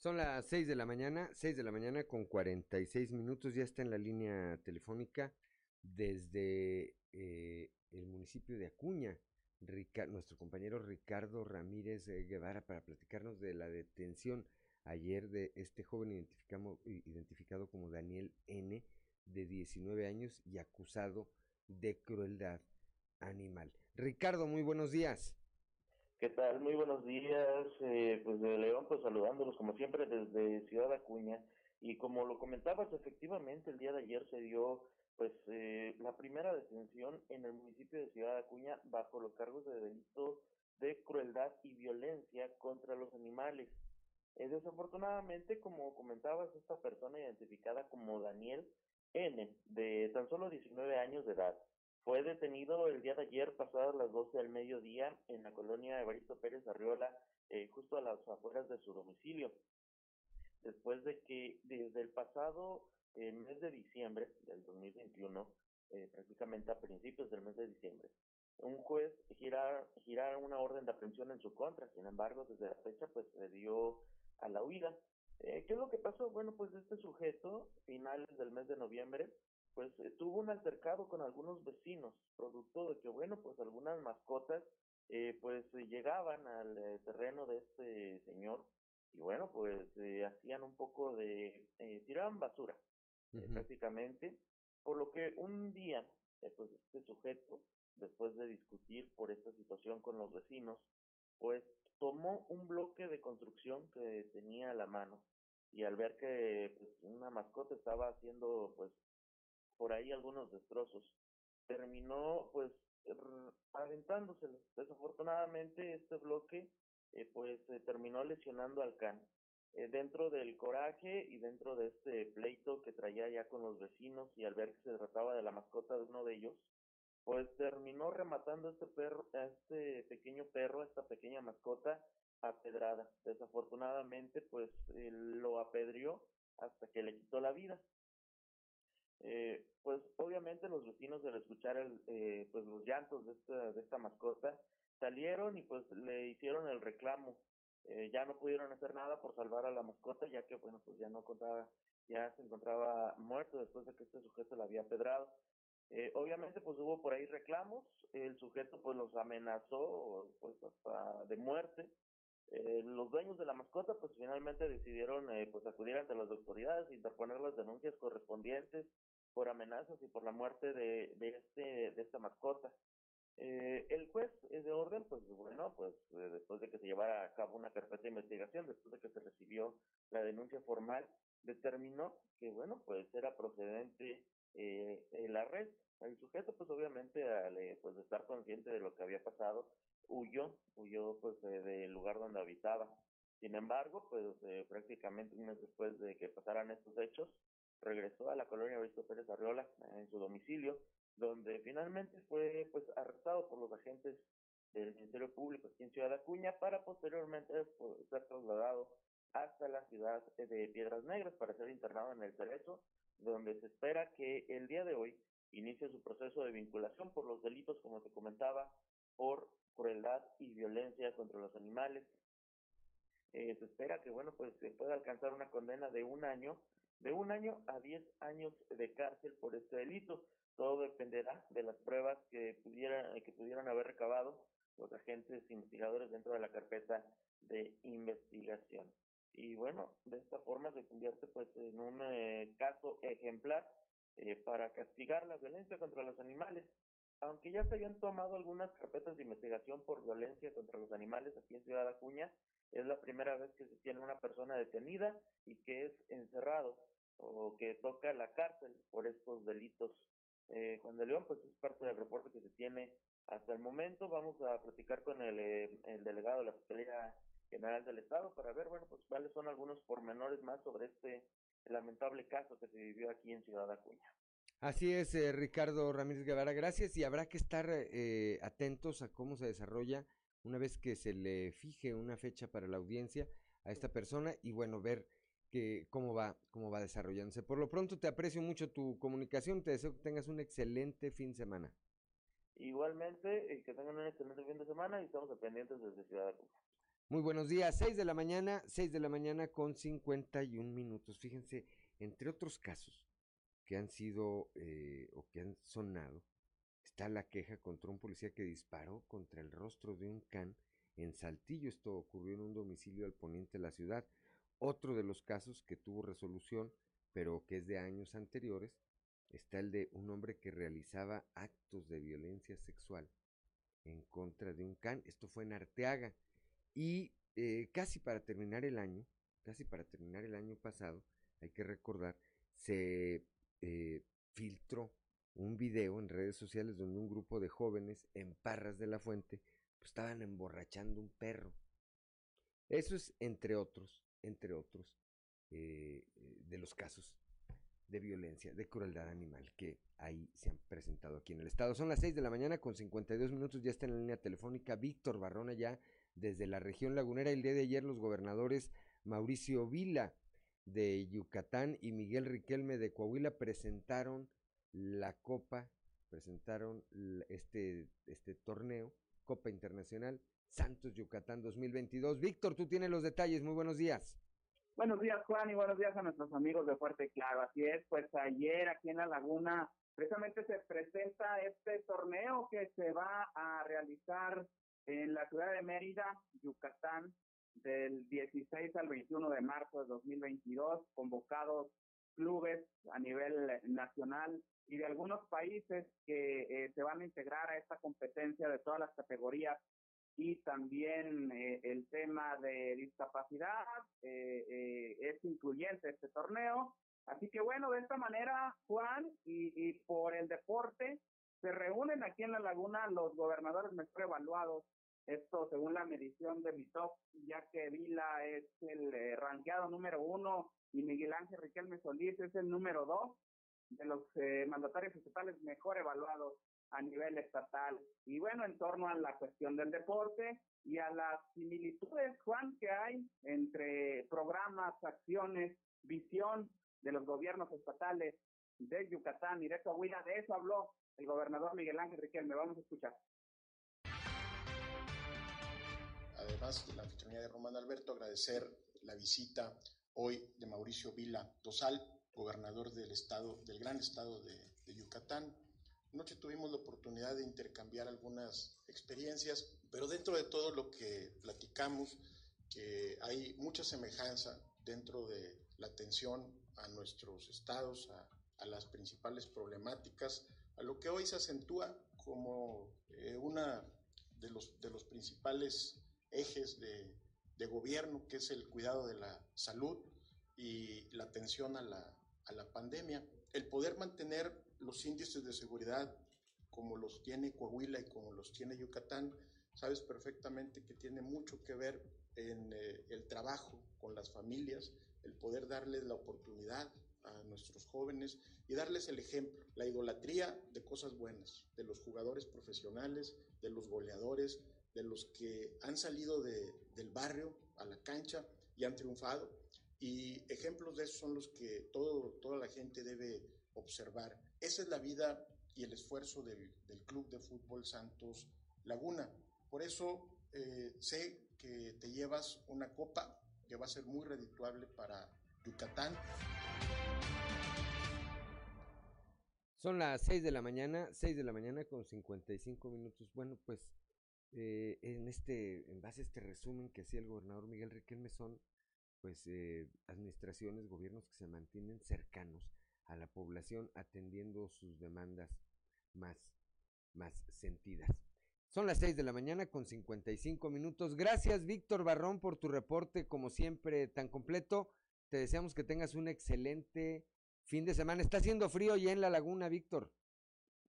Son las 6 de la mañana, 6 de la mañana con 46 minutos, ya está en la línea telefónica desde eh, el municipio de Acuña, nuestro compañero Ricardo Ramírez eh, Guevara para platicarnos de la detención ayer de este joven identificado como Daniel N, de 19 años y acusado de crueldad animal. Ricardo, muy buenos días. ¿Qué tal? Muy buenos días. Eh, pues de León, pues saludándolos como siempre desde Ciudad Acuña. Y como lo comentabas, efectivamente el día de ayer se dio pues eh, la primera detención en el municipio de Ciudad Acuña bajo los cargos de delito de crueldad y violencia contra los animales. Eh, desafortunadamente, como comentabas, esta persona identificada como Daniel N, de tan solo 19 años de edad, fue detenido el día de ayer, pasadas las 12 del mediodía, en la colonia Evaristo Pérez Arriola, eh, justo a las afueras de su domicilio. Después de que desde el pasado eh, mes de diciembre del 2021, eh, prácticamente a principios del mes de diciembre, un juez gira, gira una orden de aprehensión en su contra. Sin embargo, desde la fecha, pues se dio a la huida. Eh, ¿Qué es lo que pasó? Bueno, pues este sujeto, finales del mes de noviembre, pues eh, tuvo un altercado con algunos vecinos, producto de que, bueno, pues algunas mascotas, eh, pues llegaban al eh, terreno de este señor y, bueno, pues hacían un poco de, tiraban basura, prácticamente, por lo que un día, pues este sujeto, después de discutir por esta situación con los vecinos, pues tomó un bloque de construcción que tenía a la mano y al ver que pues, una mascota estaba haciendo pues por ahí algunos destrozos. Terminó pues aventándoselo. Desafortunadamente este bloque eh, pues terminó lesionando al can. Eh, dentro del coraje y dentro de este pleito que traía ya con los vecinos y al ver que se trataba de la mascota de uno de ellos, pues terminó rematando este perro, a este pequeño perro, esta pequeña mascota, a. Desafortunadamente, pues lo apedrió hasta que le quitó la vida. Eh, pues obviamente los vecinos al escuchar el, eh, pues los llantos de esta, de esta mascota salieron y pues le hicieron el reclamo. Eh, ya no pudieron hacer nada por salvar a la mascota ya que bueno pues ya no contaba, ya se encontraba muerto después de que este sujeto la había pedrado. Eh, obviamente pues hubo por ahí reclamos, el sujeto pues los amenazó pues hasta de muerte. Eh, los dueños de la mascota pues finalmente decidieron eh, pues acudir ante las autoridades, interponer las denuncias correspondientes por amenazas y por la muerte de, de este de esta mascota. Eh, el juez de orden, pues bueno, pues eh, después de que se llevara a cabo una carpeta de investigación, después de que se recibió la denuncia formal, determinó que, bueno, pues era procedente eh, el arresto. El sujeto, pues obviamente, al eh, pues, estar consciente de lo que había pasado, huyó, huyó pues del lugar donde habitaba. Sin embargo, pues eh, prácticamente un mes después de que pasaran estos hechos, regresó a la colonia Víctor Pérez Arriola, en su domicilio, donde finalmente fue pues arrestado por los agentes del Ministerio Público aquí en Ciudad Acuña para posteriormente pues, ser trasladado hasta la ciudad de Piedras Negras para ser internado en el Cerezo, donde se espera que el día de hoy inicie su proceso de vinculación por los delitos, como te comentaba, por crueldad y violencia contra los animales. Eh, se espera que, bueno, pues se pueda alcanzar una condena de un año de un año a diez años de cárcel por este delito. Todo dependerá de las pruebas que pudieran, que pudieran haber recabado los agentes investigadores dentro de la carpeta de investigación. Y bueno, de esta forma se convierte pues en un eh, caso ejemplar eh, para castigar la violencia contra los animales. Aunque ya se habían tomado algunas carpetas de investigación por violencia contra los animales aquí en Ciudad Acuña, es la primera vez que se tiene una persona detenida y que es encerrado o que toca la cárcel por estos delitos. Eh, Juan de León, pues es parte del reporte que se tiene hasta el momento. Vamos a platicar con el, eh, el delegado de la Fiscalía General del Estado para ver, bueno, pues cuáles son algunos pormenores más sobre este lamentable caso que se vivió aquí en Ciudad Acuña. Así es, eh, Ricardo Ramírez Guevara, gracias y habrá que estar eh, atentos a cómo se desarrolla una vez que se le fije una fecha para la audiencia a esta persona y bueno, ver que, cómo, va, cómo va desarrollándose. Por lo pronto te aprecio mucho tu comunicación, te deseo que tengas un excelente fin de semana. Igualmente, que tengan un excelente fin de semana y estamos pendientes desde Ciudad de Cuba. Muy buenos días, 6 de la mañana, 6 de la mañana con 51 minutos. Fíjense, entre otros casos que han sido eh, o que han sonado, está la queja contra un policía que disparó contra el rostro de un can en Saltillo. Esto ocurrió en un domicilio al poniente de la ciudad. Otro de los casos que tuvo resolución, pero que es de años anteriores, está el de un hombre que realizaba actos de violencia sexual en contra de un can. Esto fue en Arteaga. Y eh, casi para terminar el año, casi para terminar el año pasado, hay que recordar, se eh, filtró un video en redes sociales donde un grupo de jóvenes en Parras de la Fuente pues, estaban emborrachando un perro. Eso es entre otros, entre otros, eh, de los casos de violencia, de crueldad animal que ahí se han presentado aquí en el estado. Son las 6 de la mañana con 52 minutos, ya está en la línea telefónica Víctor Barrona ya desde la región lagunera. El día de ayer los gobernadores Mauricio Vila de Yucatán y Miguel Riquelme de Coahuila presentaron la Copa, presentaron este, este torneo, Copa Internacional Santos Yucatán 2022. Víctor, tú tienes los detalles, muy buenos días. Buenos días, Juan, y buenos días a nuestros amigos de Fuerte Claro. Así es, pues ayer aquí en La Laguna precisamente se presenta este torneo que se va a realizar en la ciudad de Mérida, Yucatán, del 16 al 21 de marzo de 2022, convocados clubes a nivel nacional y de algunos países que eh, se van a integrar a esta competencia de todas las categorías y también eh, el tema de discapacidad eh, es incluyente este torneo. Así que bueno, de esta manera, Juan, y, y por el deporte, se reúnen aquí en la laguna los gobernadores mejor evaluados esto según la medición de top, ya que Vila es el eh, ranqueado número uno y Miguel Ángel Riquelme Solís es el número dos de los eh, mandatarios estatales mejor evaluados a nivel estatal. Y bueno, en torno a la cuestión del deporte y a las similitudes, Juan, que hay entre programas, acciones, visión de los gobiernos estatales de Yucatán y de Coahuila, de eso habló el gobernador Miguel Ángel Riquelme. Vamos a escuchar. además de la anfitrionía de Román Alberto, agradecer la visita hoy de Mauricio Vila Tosal, gobernador del estado, del gran estado de, Yucatán. Anoche tuvimos la oportunidad de intercambiar algunas experiencias, pero dentro de todo lo que platicamos, que hay mucha semejanza dentro de la atención a nuestros estados, a, a las principales problemáticas, a lo que hoy se acentúa como eh, una de los, de los principales ejes de, gobierno, que es el cuidado de la salud y la atención a la, a la pandemia. El poder mantener los índices de seguridad como los tiene Coahuila y como los tiene Yucatán, sabes perfectamente que tiene mucho que ver en eh, el trabajo con las familias, el poder darles la oportunidad a nuestros jóvenes y darles el ejemplo, la idolatría de cosas buenas, de los jugadores profesionales, de los goleadores, de los que han salido de, del barrio a la cancha y han triunfado. Y ejemplos de eso son los que todo, toda la gente debe observar. Esa es la vida y el esfuerzo del, Club de Fútbol Santos Laguna. Por eso eh, sé que te llevas una copa que va a ser muy redituable para Yucatán. Son las 6 de la mañana, 6 de la mañana con 55 minutos. Bueno, pues eh, en este, en base a este resumen que hacía el gobernador Miguel Riquelme son pues eh, administraciones, gobiernos que se mantienen cercanos a la población atendiendo sus demandas más, más sentidas. Son las 6 de la mañana con 55 minutos. Gracias Víctor Barrón por tu reporte, como siempre, tan completo. Te deseamos que tengas un excelente fin de semana. Está haciendo frío ya en la laguna, Víctor.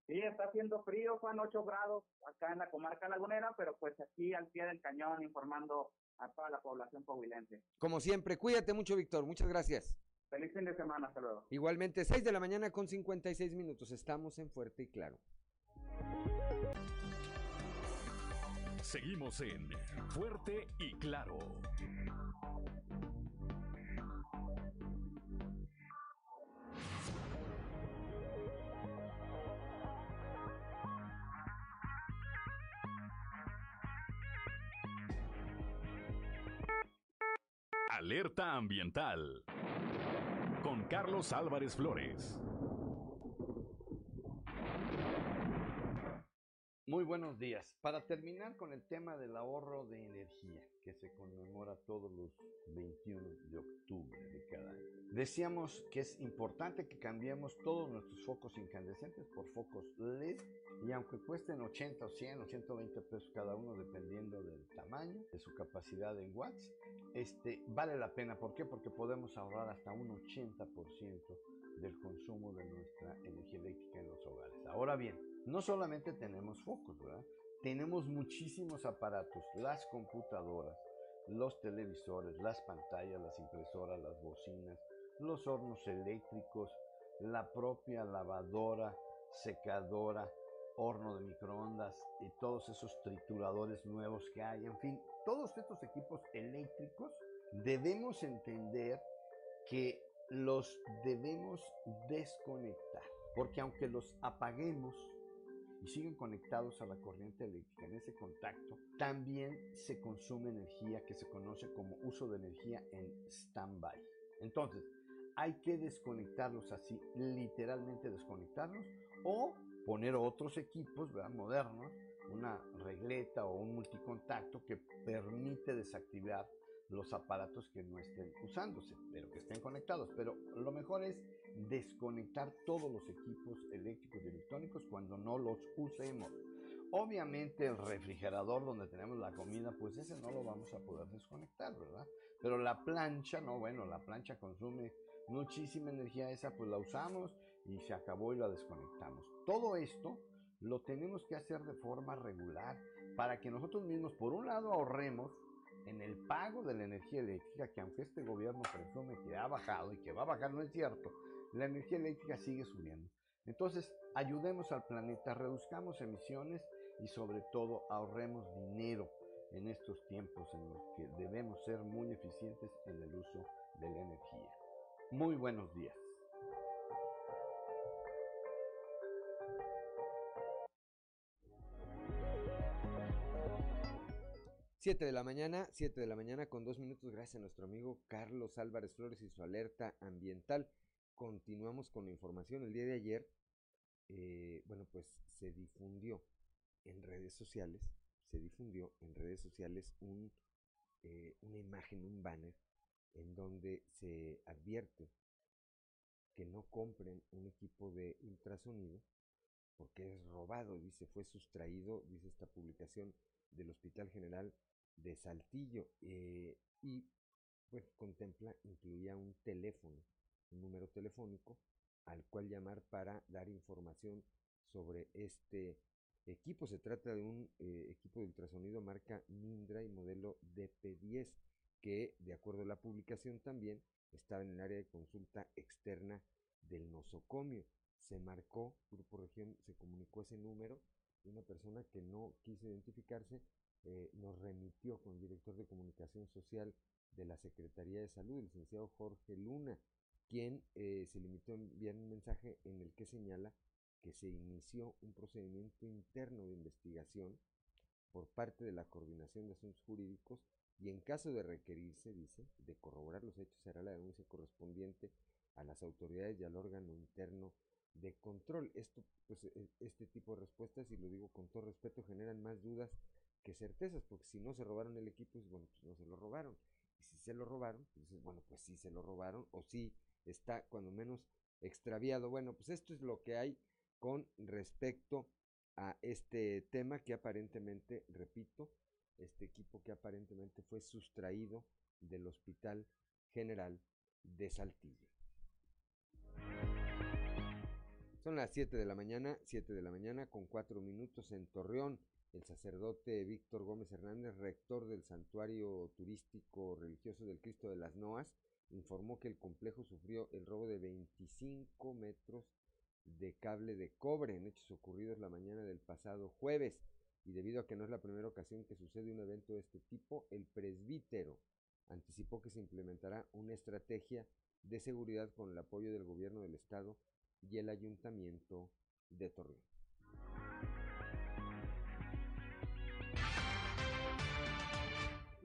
Sí, está haciendo frío, Juan, 8 grados acá en la comarca lagunera, pero pues aquí al pie del cañón informando a toda la población coahuilense. Como siempre, cuídate mucho, Víctor. Muchas gracias. Feliz fin de semana, hasta luego. Igualmente, 6 de la mañana con 56 minutos. Estamos en Fuerte y Claro. Seguimos en Fuerte y Claro. Alerta ambiental Carlos Álvarez Flores. Muy buenos días. Para terminar con el tema del ahorro de energía que se conmemora todos los 21 de octubre de cada año. Decíamos que es importante que cambiemos todos nuestros focos incandescentes por focos LED y aunque cuesten 80 o 100 o 120 pesos cada uno dependiendo del tamaño, de su capacidad en watts, este, vale la pena. ¿Por qué? Porque podemos ahorrar hasta un 80% del consumo de nuestra energía eléctrica en los hogares. Ahora bien, no solamente tenemos focos, ¿verdad? Tenemos muchísimos aparatos, las computadoras, los televisores, las pantallas, las impresoras, las bocinas, los hornos eléctricos, la propia lavadora, secadora, horno de microondas y todos esos trituradores nuevos que hay. En fin, todos estos equipos eléctricos debemos entender que los debemos desconectar. Porque aunque los apaguemos, y siguen conectados a la corriente eléctrica en ese contacto, también se consume energía que se conoce como uso de energía en stand-by. Entonces, hay que desconectarlos así, literalmente desconectarlos, o poner otros equipos modernos, una regleta o un multicontacto que permite desactivar los aparatos que no estén usándose, pero que estén conectados. Pero lo mejor es desconectar todos los equipos eléctricos y electrónicos cuando no los usemos. Obviamente el refrigerador donde tenemos la comida, pues ese no lo vamos a poder desconectar, ¿verdad? Pero la plancha, no, bueno, la plancha consume muchísima energía, esa pues la usamos y se acabó y la desconectamos. Todo esto lo tenemos que hacer de forma regular para que nosotros mismos, por un lado, ahorremos en el pago de la energía eléctrica, que aunque este gobierno presume que ha bajado y que va a bajar, no es cierto, la energía eléctrica sigue subiendo. Entonces, ayudemos al planeta, reduzcamos emisiones y sobre todo ahorremos dinero en estos tiempos en los que debemos ser muy eficientes en el uso de la energía. Muy buenos días. 7 de la mañana, 7 de la mañana con dos minutos, gracias a nuestro amigo Carlos Álvarez Flores y su alerta ambiental. Continuamos con la información. El día de ayer, eh, bueno, pues se difundió en redes sociales, se difundió en redes sociales un, eh, una imagen, un banner, en donde se advierte que no compren un equipo de ultrasonido porque es robado, dice, fue sustraído, dice esta publicación del Hospital General de Saltillo eh, y pues contempla, incluía un teléfono, un número telefónico al cual llamar para dar información sobre este equipo. Se trata de un eh, equipo de ultrasonido marca Mindra y modelo DP10 que de acuerdo a la publicación también estaba en el área de consulta externa del nosocomio. Se marcó, Grupo Región se comunicó ese número de una persona que no quiso identificarse eh, nos remitió con el director de comunicación social de la Secretaría de Salud, el licenciado Jorge Luna, quien eh, se limitó a enviar un mensaje en el que señala que se inició un procedimiento interno de investigación por parte de la Coordinación de Asuntos Jurídicos y en caso de requerirse, dice, de corroborar los hechos será la denuncia correspondiente a las autoridades y al órgano interno de control. Esto, pues, e, este tipo de respuestas, y lo digo con todo respeto, generan más dudas que certezas, porque si no se robaron el equipo, pues bueno, pues no se lo robaron. Y si se lo robaron, pues bueno, pues sí se lo robaron, o sí está cuando menos extraviado. Bueno, pues esto es lo que hay con respecto a este tema que aparentemente, repito, este equipo que aparentemente fue sustraído del Hospital General de Saltillo. Son las 7 de la mañana, 7 de la mañana con 4 minutos en Torreón el sacerdote Víctor Gómez Hernández, rector del Santuario Turístico Religioso del Cristo de las Noas, informó que el complejo sufrió el robo de 25 metros de cable de cobre en hechos ocurridos la mañana del pasado jueves. Y debido a que no es la primera ocasión que sucede un evento de este tipo, el presbítero anticipó que se implementará una estrategia de seguridad con el apoyo del gobierno del estado y el ayuntamiento de Torreón.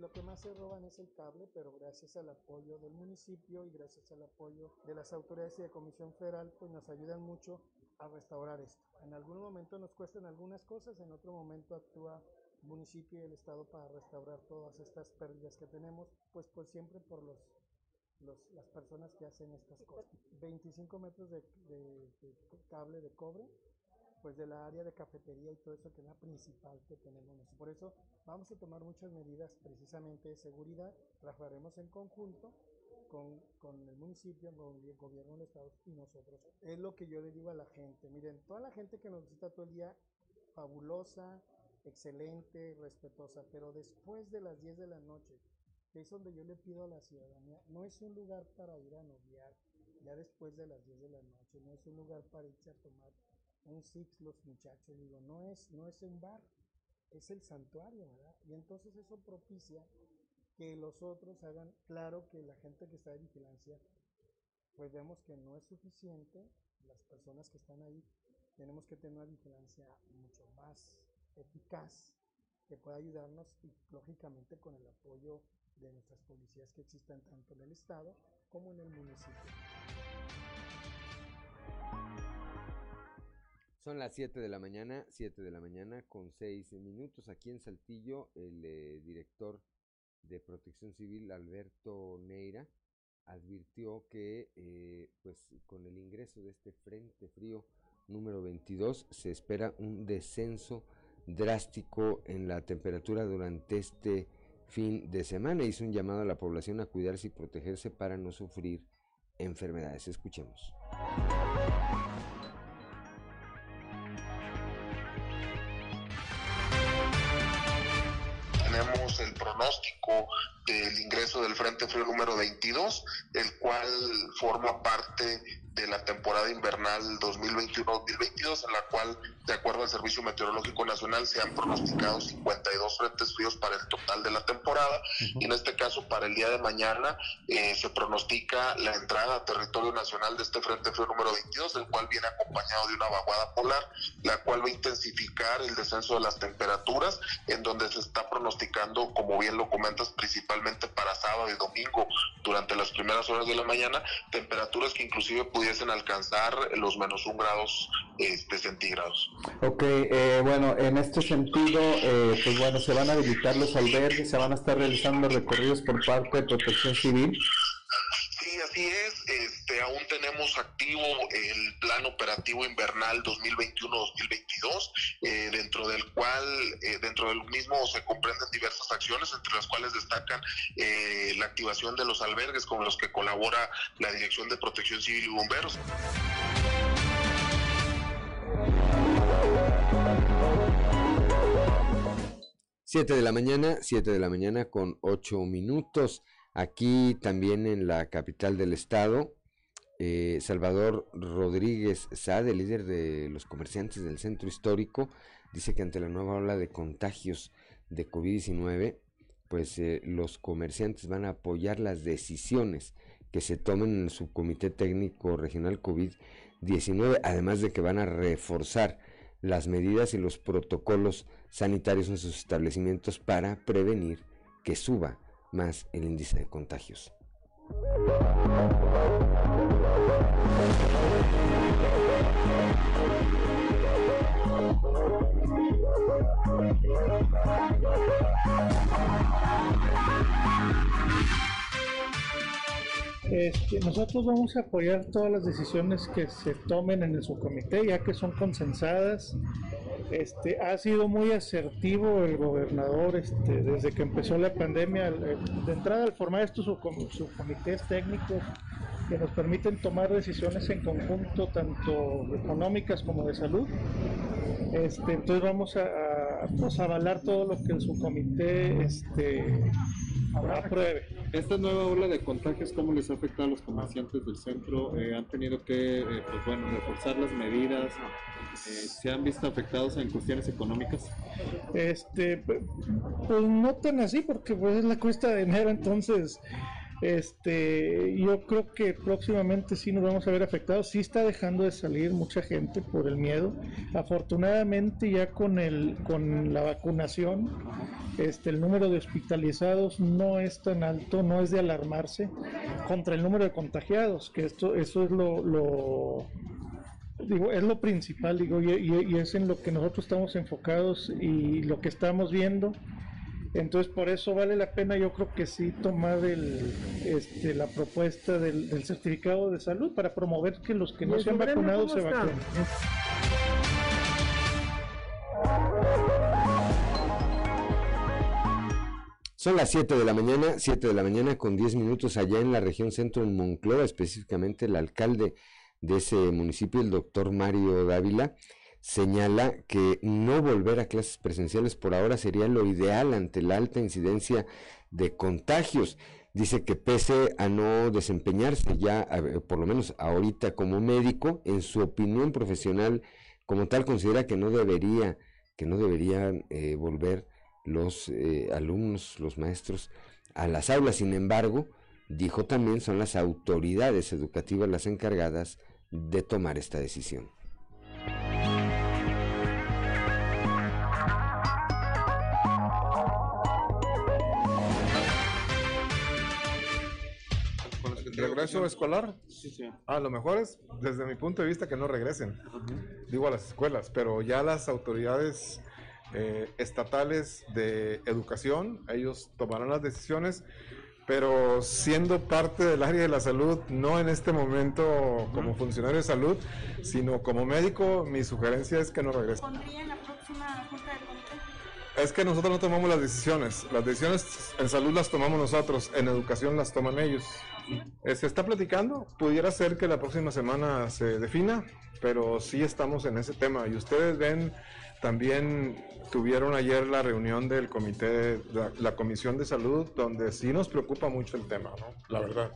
Lo que más se roban es el cable, pero gracias al apoyo del municipio y gracias al apoyo de las autoridades y de Comisión Federal, pues nos ayudan mucho a restaurar esto. En algún momento nos cuestan algunas cosas, en otro momento actúa el municipio y el estado para restaurar todas estas pérdidas que tenemos, pues pues siempre por los, las personas que hacen estas cosas. 25 metros de, de cable de cobre, pues de la área de cafetería y todo eso que es la principal que tenemos. Por eso vamos a tomar muchas medidas precisamente de seguridad, trabajaremos en conjunto con, con, el municipio, con el gobierno del estado y nosotros. Es lo que yo le digo a la gente. Miren, toda la gente que nos visita todo el día, fabulosa, excelente, respetuosa, pero después de las 10 de la noche, que es donde yo le pido a la ciudadanía, no es un lugar para ir a noviar, ya después de las 10 de la noche, no es un lugar para irse a tomar un six los muchachos, digo, no es, no es un bar, es el santuario, ¿verdad? Y entonces eso propicia que los otros hagan claro que la gente que está de vigilancia, pues vemos que no es suficiente, las personas que están ahí, tenemos que tener una vigilancia mucho más eficaz que pueda ayudarnos y lógicamente con el apoyo de nuestras policías que existan tanto en el estado como en el municipio. Son las 7 de la mañana, 7 de la mañana con 6 minutos. Aquí en Saltillo, el eh, director de Protección Civil, Alberto Neira, advirtió que eh, pues con el ingreso de este frente frío número 22 se espera un descenso drástico en la temperatura durante este fin de semana. Hizo un llamado a la población a cuidarse y protegerse para no sufrir enfermedades. Escuchemos. Pronóstico del ingreso del Frente Frío número 22, el cual forma parte de la temporada invernal 2021-2022, en la cual, de acuerdo al Servicio Meteorológico Nacional, se han pronosticado 52 frentes fríos para el total de la temporada. Y en este caso, para el día de mañana, eh, se pronostica la entrada a territorio nacional de este Frente Frío número 22, el cual viene acompañado de una vaguada polar, la cual va a intensificar el descenso de las temperaturas, en donde se está pronosticando, como bien lo comentas, principalmente para sábado y domingo, durante las primeras horas de la mañana, temperaturas que inclusive pudiesen alcanzar los menos un grados este, centígrados. Ok, eh, bueno, en este sentido, eh, pues bueno, se van a habilitar los albergues, se van a estar realizando recorridos por parte de Protección Civil. Sí, así es. Este, aún tenemos activo el plan operativo invernal 2021-2022, eh, dentro del cual, eh, dentro del mismo se comprenden diversas acciones, entre las cuales destacan eh, la activación de los albergues con los que colabora la Dirección de Protección Civil y Bomberos. Siete de la mañana, siete de la mañana con ocho minutos. Aquí también en la capital del estado, eh, Salvador Rodríguez Sade, líder de los comerciantes del centro histórico, dice que ante la nueva ola de contagios de COVID-19, pues eh, los comerciantes van a apoyar las decisiones que se tomen en el subcomité técnico regional COVID-19, además de que van a reforzar las medidas y los protocolos sanitarios en sus establecimientos para prevenir que suba más el índice de contagios. Este, nosotros vamos a apoyar todas las decisiones que se tomen en el subcomité, ya que son consensadas. Este, ha sido muy asertivo el gobernador este, desde que empezó la pandemia, de entrada al formar estos subcomités técnicos que nos permiten tomar decisiones en conjunto, tanto económicas como de salud. Este, entonces vamos a, a pues, avalar todo lo que el subcomité este, apruebe. esta nueva ola de contagios, ¿cómo les ha afectado a los comerciantes del centro? Eh, ¿Han tenido que, eh, pues bueno, reforzar las medidas? Eh, ¿Se han visto afectados en cuestiones económicas? Este, pues no tan así, porque pues es la cuesta de enero, entonces este, yo creo que próximamente sí nos vamos a ver afectados. Sí está dejando de salir mucha gente por el miedo. Afortunadamente ya con el con la vacunación, este, el número de hospitalizados no es tan alto, no es de alarmarse contra el número de contagiados, que esto eso es lo, digo, es lo principal, digo, y, y, es en lo que nosotros estamos enfocados y lo que estamos viendo entonces por eso vale la pena yo creo que sí tomar el, este, la propuesta del, certificado de salud para promover que los que no se han vacunado se vacunen. Son las 7 de la mañana, 7 de la mañana con 10 minutos allá en la región centro en Moncloa, específicamente el alcalde de ese municipio, el doctor Mario Dávila, señala que no volver a clases presenciales por ahora sería lo ideal ante la alta incidencia de contagios. Dice que pese a no desempeñarse ya, por lo menos ahorita como médico, en su opinión profesional como tal considera que no debería, que no deberían eh, volver los eh, alumnos, los maestros a las aulas. Sin embargo, dijo también son las autoridades educativas las encargadas de tomar esta decisión. ¿Regreso escolar? Sí, sí. A lo mejor es, desde mi punto de vista, que no regresen, digo a las escuelas, pero ya las autoridades eh, estatales de educación, ellos tomarán las decisiones, pero siendo parte del área de la salud, no en este momento como funcionario de salud, sino como médico, mi sugerencia es que no regresen. ¿Pondría en la próxima junta de? Es que nosotros no tomamos las decisiones. Las decisiones en salud las tomamos nosotros, en educación las toman ellos. Eh, se está platicando, pudiera ser que la próxima semana se defina, pero sí estamos en ese tema. Y ustedes ven, también tuvieron ayer la reunión del comité, la, la comisión de salud, donde sí nos preocupa mucho el tema, ¿no? La verdad.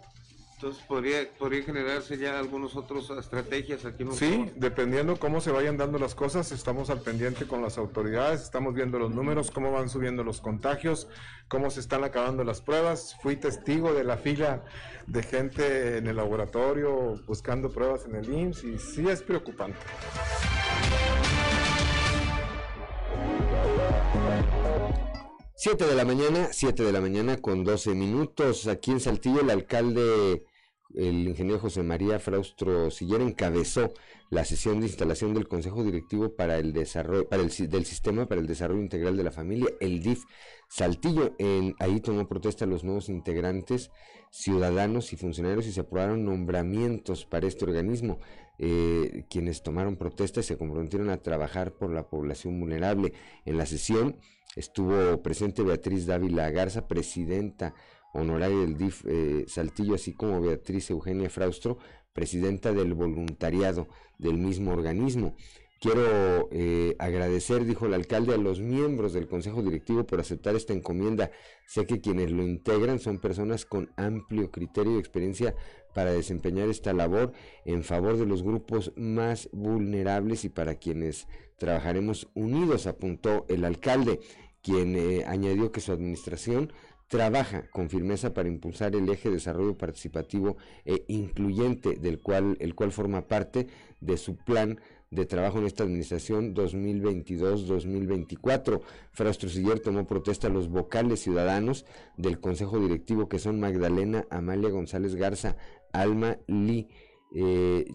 Entonces podría, podría generarse ya algunas otras estrategias aquí en Sí, dependiendo cómo se vayan dando las cosas, estamos al pendiente con las autoridades, estamos viendo los números, cómo van subiendo los contagios, cómo se están acabando las pruebas. Fui testigo de la fila de gente en el laboratorio buscando pruebas en el IMSS y sí es preocupante. Siete de la mañana, siete de la mañana con 12 minutos. Aquí en Saltillo el alcalde el ingeniero José María Fraustro Siller encabezó la sesión de instalación del Consejo Directivo para el desarrollo para el, del Sistema para el Desarrollo Integral de la Familia, el DIF Saltillo. En, ahí tomó protesta los nuevos integrantes, ciudadanos y funcionarios y se aprobaron nombramientos para este organismo. Eh, quienes tomaron protesta y se comprometieron a trabajar por la población vulnerable. En la sesión estuvo presente Beatriz Dávila Garza, presidenta honoraria del DIF eh, Saltillo, así como Beatriz Eugenia Fraustro, presidenta del voluntariado del mismo organismo. Quiero eh, agradecer, dijo el alcalde, a los miembros del Consejo Directivo por aceptar esta encomienda. Sé que quienes lo integran son personas con amplio criterio y experiencia para desempeñar esta labor en favor de los grupos más vulnerables y para quienes trabajaremos unidos, apuntó el alcalde, quien eh, añadió que su administración trabaja con firmeza para impulsar el eje de desarrollo participativo e incluyente del cual el cual forma parte de su plan de trabajo en esta administración 2022-2024. Fraustro tomó protesta a los vocales ciudadanos del Consejo Directivo que son Magdalena Amalia González Garza, Alma Lee eh,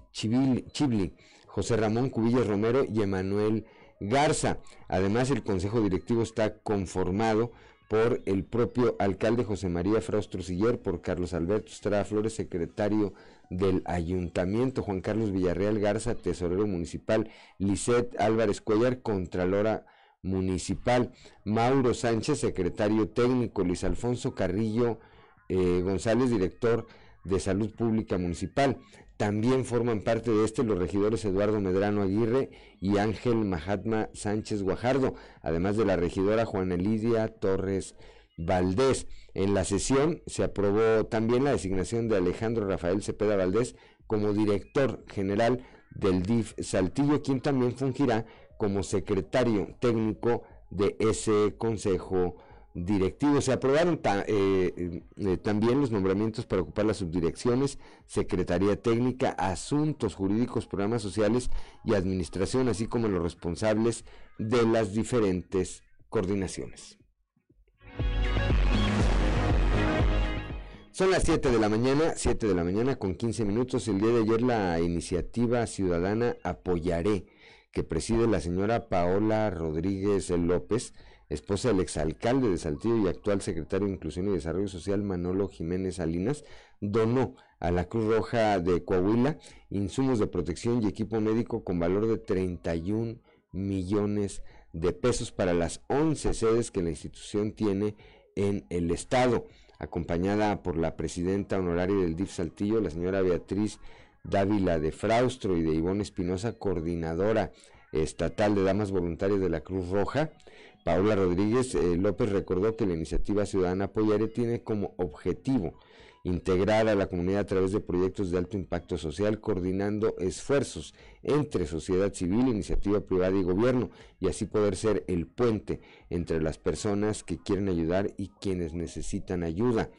José Ramón Cubillas Romero y Emanuel Garza. Además, el Consejo Directivo está conformado por el propio alcalde José María Fraustro Siller, por Carlos Alberto Estrada Flores, secretario del ayuntamiento, Juan Carlos Villarreal Garza, tesorero municipal, Lisette Álvarez Cuellar, contralora municipal, Mauro Sánchez, secretario técnico, Luis Alfonso Carrillo eh, González, director de salud pública municipal. También forman parte de este los regidores Eduardo Medrano Aguirre y Ángel Mahatma Sánchez Guajardo, además de la regidora Juana Lidia Torres Valdés. En la sesión se aprobó también la designación de Alejandro Rafael Cepeda Valdés como director general del DIF Saltillo, quien también fungirá como secretario técnico de ese consejo directivo. Se aprobaron eh, eh, también los nombramientos para ocupar las subdirecciones, Secretaría Técnica, Asuntos Jurídicos, Programas Sociales y Administración, así como los responsables de las diferentes coordinaciones. Son las 7 de la mañana, 7 de la mañana con 15 minutos. El día de ayer la iniciativa ciudadana Apoyaré, que preside la señora Paola Rodríguez López, esposa del exalcalde de Saltillo y actual secretario de Inclusión y Desarrollo Social Manolo Jiménez Salinas, donó a la Cruz Roja de Coahuila insumos de protección y equipo médico con valor de 31 millones de pesos para las 11 sedes que la institución tiene en el estado acompañada por la presidenta honoraria del DIF Saltillo, la señora Beatriz Dávila de Fraustro y de Ivonne Espinosa, coordinadora estatal de Damas Voluntarias de la Cruz Roja. Paula Rodríguez eh, López recordó que la iniciativa Ciudadana Apoyaré tiene como objetivo integrar a la comunidad a través de proyectos de alto impacto social, coordinando esfuerzos entre sociedad civil, iniciativa privada y gobierno, y así poder ser el puente entre las personas que quieren ayudar y quienes necesitan ayuda.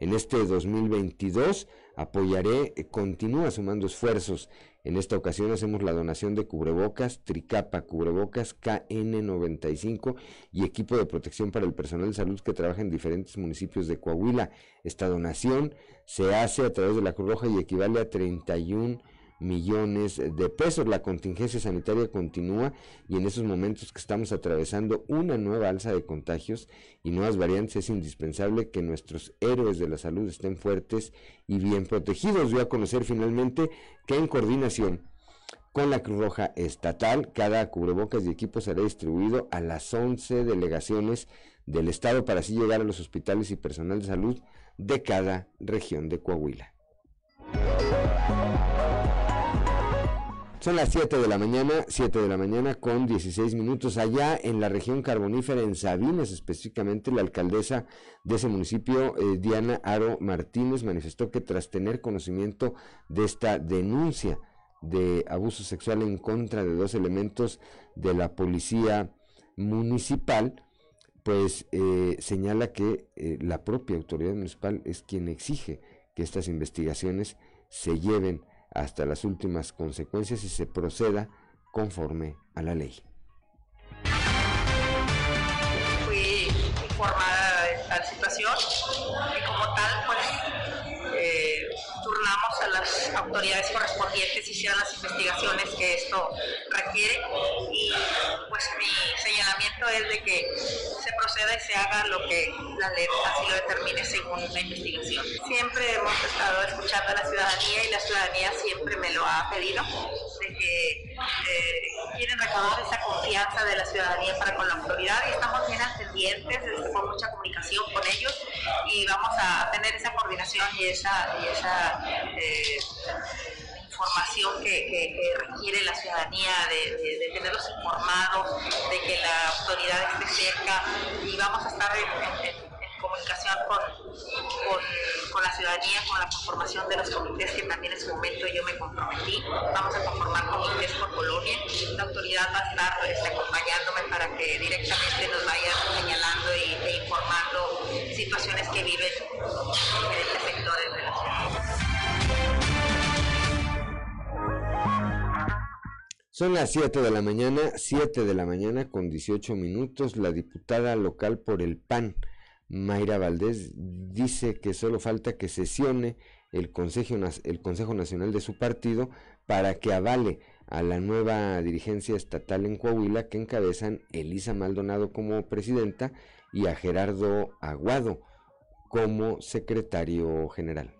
En este 2022 apoyaré, eh, continúa sumando esfuerzos en esta ocasión hacemos la donación de cubrebocas, tricapa, cubrebocas KN95 y equipo de protección para el personal de salud que trabaja en diferentes municipios de Coahuila. Esta donación se hace a través de la Cruz Roja y equivale a 31 millones de pesos. La contingencia sanitaria continúa y en esos momentos que estamos atravesando una nueva alza de contagios y nuevas variantes es indispensable que nuestros héroes de la salud estén fuertes y bien protegidos. Voy a conocer finalmente que en coordinación con la Cruz Roja Estatal, cada cubrebocas y equipo será distribuido a las 11 delegaciones del Estado para así llegar a los hospitales y personal de salud de cada región de Coahuila. Son las 7 de la mañana, 7 de la mañana con 16 minutos. Allá en la región carbonífera, en Sabinas específicamente, la alcaldesa de ese municipio, eh, Diana Aro Martínez, manifestó que tras tener conocimiento de esta denuncia de abuso sexual en contra de dos elementos de la policía municipal, pues eh, señala que eh, la propia autoridad municipal es quien exige que estas investigaciones se lleven hasta las últimas consecuencias y se proceda conforme a la ley. Fui informada de esta situación y como tal pues eh, turnamos a las autoridades correspondientes hicieron las investigaciones que esto requiere y pues mi es de que se proceda y se haga lo que la ley así lo determine según la investigación. Siempre hemos estado escuchando a la ciudadanía y la ciudadanía siempre me lo ha pedido, de que eh, quieren reclamar esa confianza de la ciudadanía para con la autoridad y estamos bien atendientes, con mucha comunicación con ellos y vamos a tener esa coordinación y esa, y esa eh, información que, requiere la ciudadanía, de, tenerlos informados, de que la autoridad esté cerca y vamos a estar en, comunicación con, con, la ciudadanía, con la conformación de los comités que también en su momento yo me comprometí. Vamos a conformar comités por colonia. La autoridad va a estar este, acompañándome para que directamente nos vayan señalando e informando situaciones que viven diferentes sectores de la ciudad. Son las 7 de la mañana, 7 de la mañana con 18 minutos. La diputada local por el PAN, Mayra Valdés, dice que solo falta que sesione el Consejo, el Consejo Nacional de su partido para que avale a la nueva dirigencia estatal en Coahuila que encabezan Elisa Maldonado como presidenta y a Gerardo Aguado como secretario general.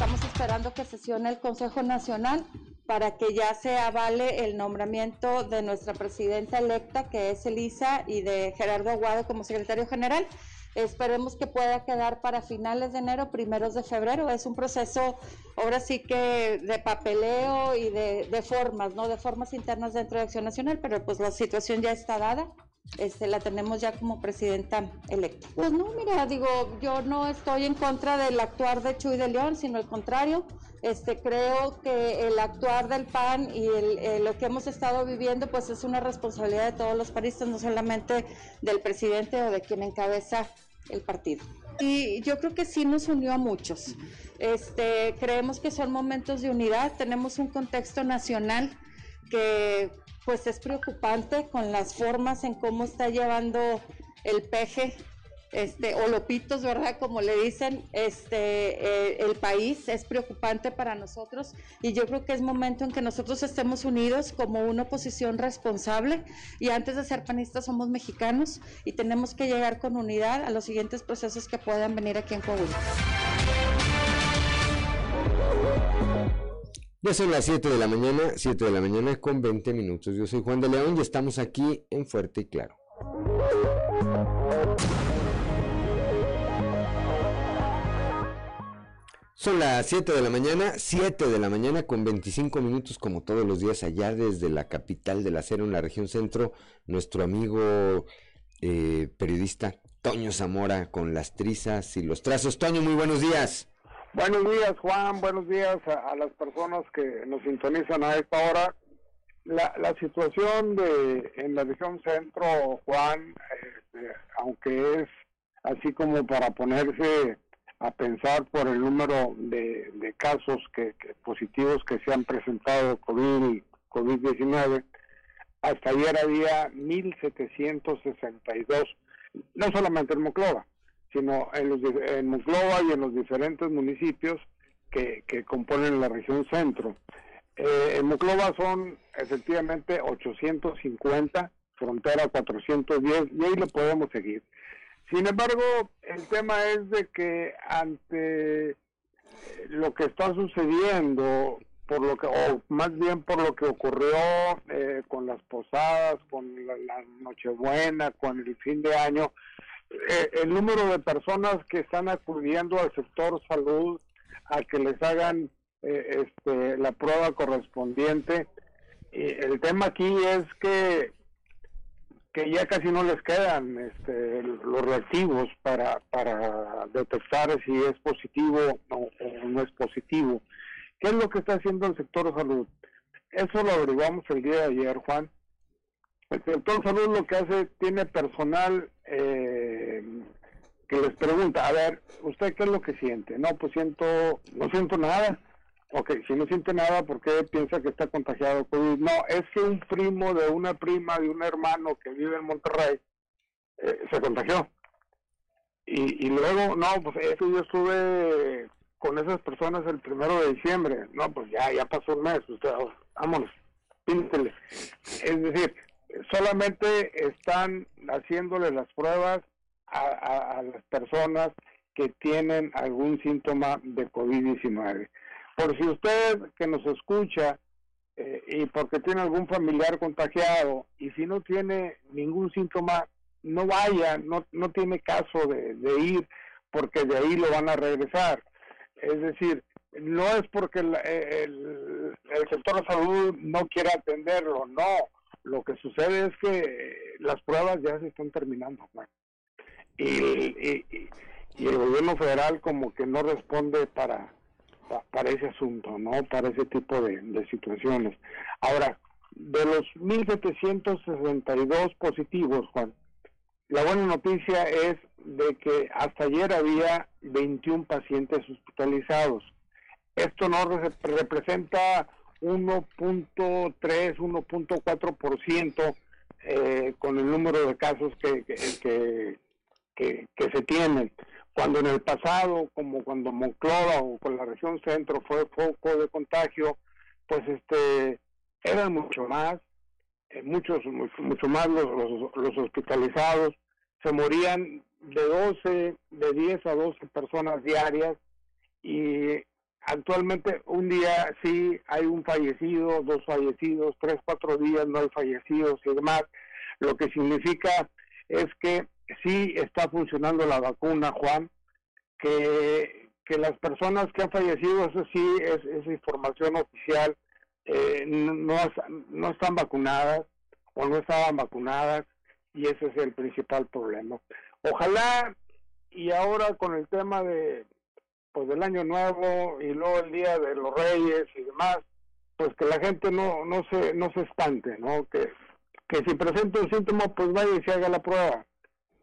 Estamos esperando que sesione el Consejo Nacional para que ya se avale el nombramiento de nuestra presidenta electa, que es Elisa, y de Gerardo Aguado como secretario general. Esperemos que pueda quedar para finales de enero, primeros de febrero. Es un proceso, ahora sí que de papeleo y de, de formas, ¿no? De formas internas dentro de Acción Nacional, pero pues la situación ya está dada este, la tenemos ya como presidenta electa. Pues no, mira, digo, yo no estoy en contra del actuar de Chuy de León, sino al contrario. Este, creo que el actuar del PAN y el, eh, lo que hemos estado viviendo, pues es una responsabilidad de todos los paristas, no solamente del presidente o de quien encabeza el partido. Y yo creo que sí nos unió a muchos. Este, creemos que son momentos de unidad, tenemos un contexto nacional que pues es preocupante con las formas en cómo está llevando el peje este, o lopitos, ¿verdad? Como le dicen, este, eh, el país es preocupante para nosotros y yo creo que es momento en que nosotros estemos unidos como una oposición responsable y antes de ser panistas somos mexicanos y tenemos que llegar con unidad a los siguientes procesos que puedan venir aquí en Coahuila. Ya son las 7 de la mañana, 7 de la mañana con 20 minutos. Yo soy Juan de León y estamos aquí en Fuerte y Claro. Son las 7 de la mañana, 7 de la mañana con 25 minutos como todos los días allá desde la capital del acero en la región centro, nuestro amigo eh, periodista Toño Zamora con las trizas y los trazos. Toño, muy buenos días. Buenos días, Juan. Buenos días a, las personas que nos sintonizan a esta hora. La, la situación de en la región centro, Juan, este, aunque es así como para ponerse a pensar por el número de, de casos que, positivos que se han presentado COVID, COVID-19, hasta ayer había 1.762, no solamente en Moclova, sino en, los, en y en los diferentes municipios que, que componen la región centro. Eh, en Muclova son efectivamente 850, frontera 410, y ahí lo podemos seguir. Sin embargo, el tema es de que ante lo que está sucediendo, por lo que, o más bien por lo que ocurrió eh, con las posadas, con la, la, Nochebuena, con el fin de año, eh, el número de personas que están acudiendo al sector salud a que les hagan eh, este, la prueba correspondiente. Y el tema aquí es que que ya casi no les quedan este, los reactivos para, para detectar si es positivo o, no es positivo. ¿Qué es lo que está haciendo el sector salud? Eso lo averiguamos el día de ayer, Juan. El sector salud lo que hace, tiene personal eh, que les pregunta, a ver, ¿usted qué es lo que siente? No, pues siento, no siento nada. Ok, si no siente nada, ¿por qué piensa que está contagiado? No, es que un primo de una prima, de un hermano que vive en Monterrey, eh, se contagió. Y, y luego, no, pues eso yo estuve con esas personas el primero de diciembre. No, pues ya, ya pasó un mes, usted, vámonos, píntele. Es decir, solamente están haciéndole las pruebas a, las personas que tienen algún síntoma de COVID-19. Por si usted que nos escucha eh, y porque tiene algún familiar contagiado y si no tiene ningún síntoma, no vaya, no, no tiene caso de, ir porque de ahí lo van a regresar. Es decir, no es porque el, el, el sector de salud no quiera atenderlo, no lo que sucede es que las pruebas ya se están terminando. Y, y, el gobierno federal como que no responde para, para ese asunto, ¿no? Para ese tipo de, de situaciones. Ahora, de los 1.762 positivos, Juan, la buena noticia es de que hasta ayer había 21 pacientes hospitalizados. Esto no representa 1.3, 1.4% eh, con el número de casos que, que, que, se tienen. Cuando en el pasado, como cuando Monclova o con la región centro fue foco de contagio, pues este eran mucho más, eh, muchos mucho, más los, los, los hospitalizados, se morían de 12, de 10 a 12 personas diarias y actualmente un día sí hay un fallecido, dos fallecidos, tres, cuatro días no hay fallecidos y demás, lo que significa es que sí está funcionando la vacuna, Juan, que, que las personas que han fallecido, eso sí es, información oficial, eh, no, no están vacunadas o no estaban vacunadas y ese es el principal problema. Ojalá y ahora con el tema de pues del año nuevo y luego el día de los reyes y demás, pues que la gente no no se no se espante, ¿no? Que que si presenta un síntoma pues vaya y se haga la prueba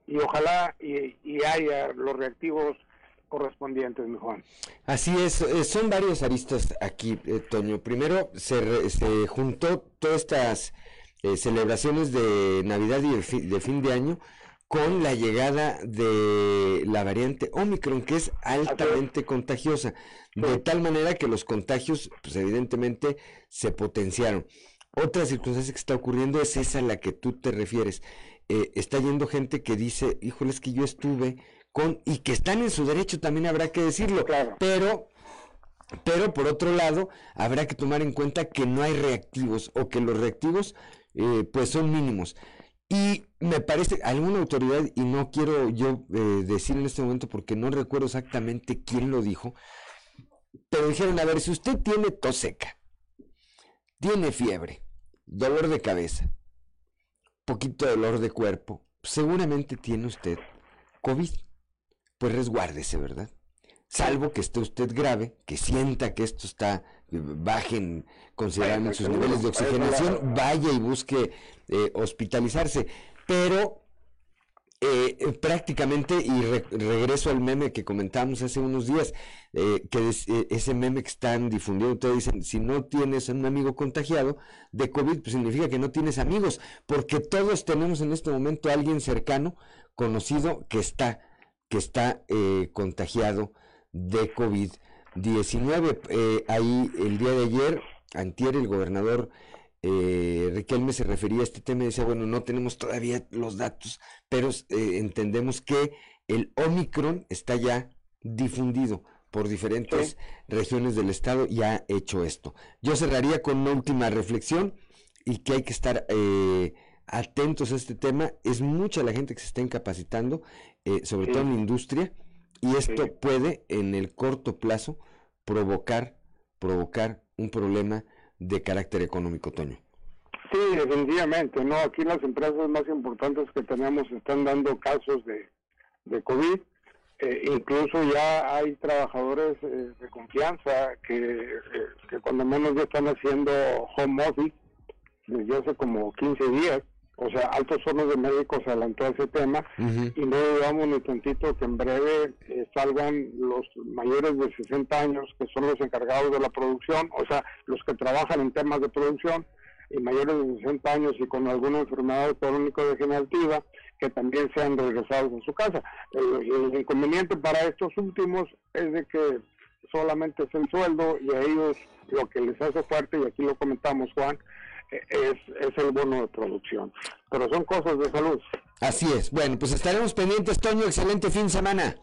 y ojalá y, y haya los reactivos correspondientes, mi Juan. Así es, eh, son varios aristas aquí, eh, Toño. Primero se, se juntó todas estas eh, celebraciones de Navidad y de fin de año con la llegada de la variante Omicron, que es altamente contagiosa, de tal manera que los contagios, pues evidentemente, se potenciaron. Otra circunstancia que está ocurriendo es esa a la que tú te refieres. Eh, está yendo gente que dice, híjole, es que yo estuve con, y que están en su derecho, también habrá que decirlo, pero pero por otro lado, habrá que tomar en cuenta que no hay reactivos o que los reactivos eh, pues son mínimos. Y me parece, alguna autoridad, y no quiero yo eh, decir en este momento porque no recuerdo exactamente quién lo dijo, pero dijeron, a ver, si usted tiene tos seca, tiene fiebre, dolor de cabeza, poquito dolor de cuerpo, seguramente tiene usted COVID. Pues resguárdese, ¿verdad? Salvo que esté usted grave, que sienta que esto está bajen considerando sus niveles de oxigenación, vaya y busque eh, hospitalizarse. Pero eh, eh, prácticamente, y regreso al meme que comentábamos hace unos días, que ese meme que están difundiendo, ustedes dicen, si no tienes un amigo contagiado de COVID, pues significa que no tienes amigos, porque todos tenemos en este momento a alguien cercano, conocido, que está, que está contagiado de COVID 19. Eh, ahí el día de ayer, antier, el gobernador eh, Riquelme se refería a este tema y decía, bueno, no tenemos todavía los datos, pero eh, entendemos que el Omicron está ya difundido por diferentes regiones del estado y ha hecho esto. Yo cerraría con una última reflexión y que hay que estar eh, atentos a este tema. Es mucha la gente que se está incapacitando, sobre todo en la industria, y esto puede en el corto plazo provocar, provocar un problema de carácter económico, Toño. Sí, definitivamente, ¿no? Aquí las empresas más importantes que tenemos están dando casos de, de COVID. Eh, incluso ya hay trabajadores eh, de confianza que, eh, que cuando menos ya están haciendo home office desde hace como 15 días o sea, Altos Hornos de México se adelantó ese tema y no digamos ni tantito que en breve eh, salgan los mayores de 60 años que son los encargados de la producción, o sea, los que trabajan en temas de producción y mayores de 60 años y con alguna enfermedad crónico-degenerativa que también sean regresados a su casa. El, el, inconveniente para estos últimos es de que solamente es el sueldo y a ellos lo que les hace fuerte, y aquí lo comentamos Juan, es, es el bono de producción. Pero son cosas de salud. Así es. Bueno, pues estaremos pendientes, Toño. Excelente fin de semana.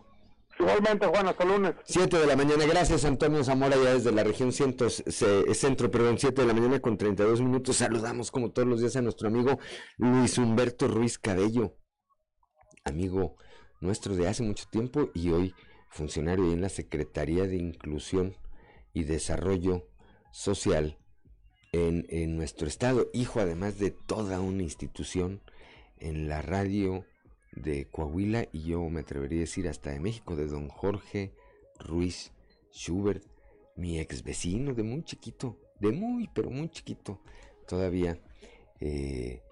Igualmente, Juan, hasta lunes. 7 de la mañana, gracias Antonio Zamora, ya desde la región cientos, centro, perdón, 7 de la mañana con 32 minutos. Saludamos como todos los días a nuestro amigo Luis Humberto Ruiz Cabello, amigo nuestro de hace mucho tiempo y hoy funcionario en la Secretaría de Inclusión y Desarrollo Social en, nuestro estado, hijo además de toda una institución en la radio de Coahuila y yo me atrevería a decir hasta de México, de don Jorge Ruiz Schubert, mi ex vecino de muy chiquito, de muy, pero muy chiquito, todavía eh,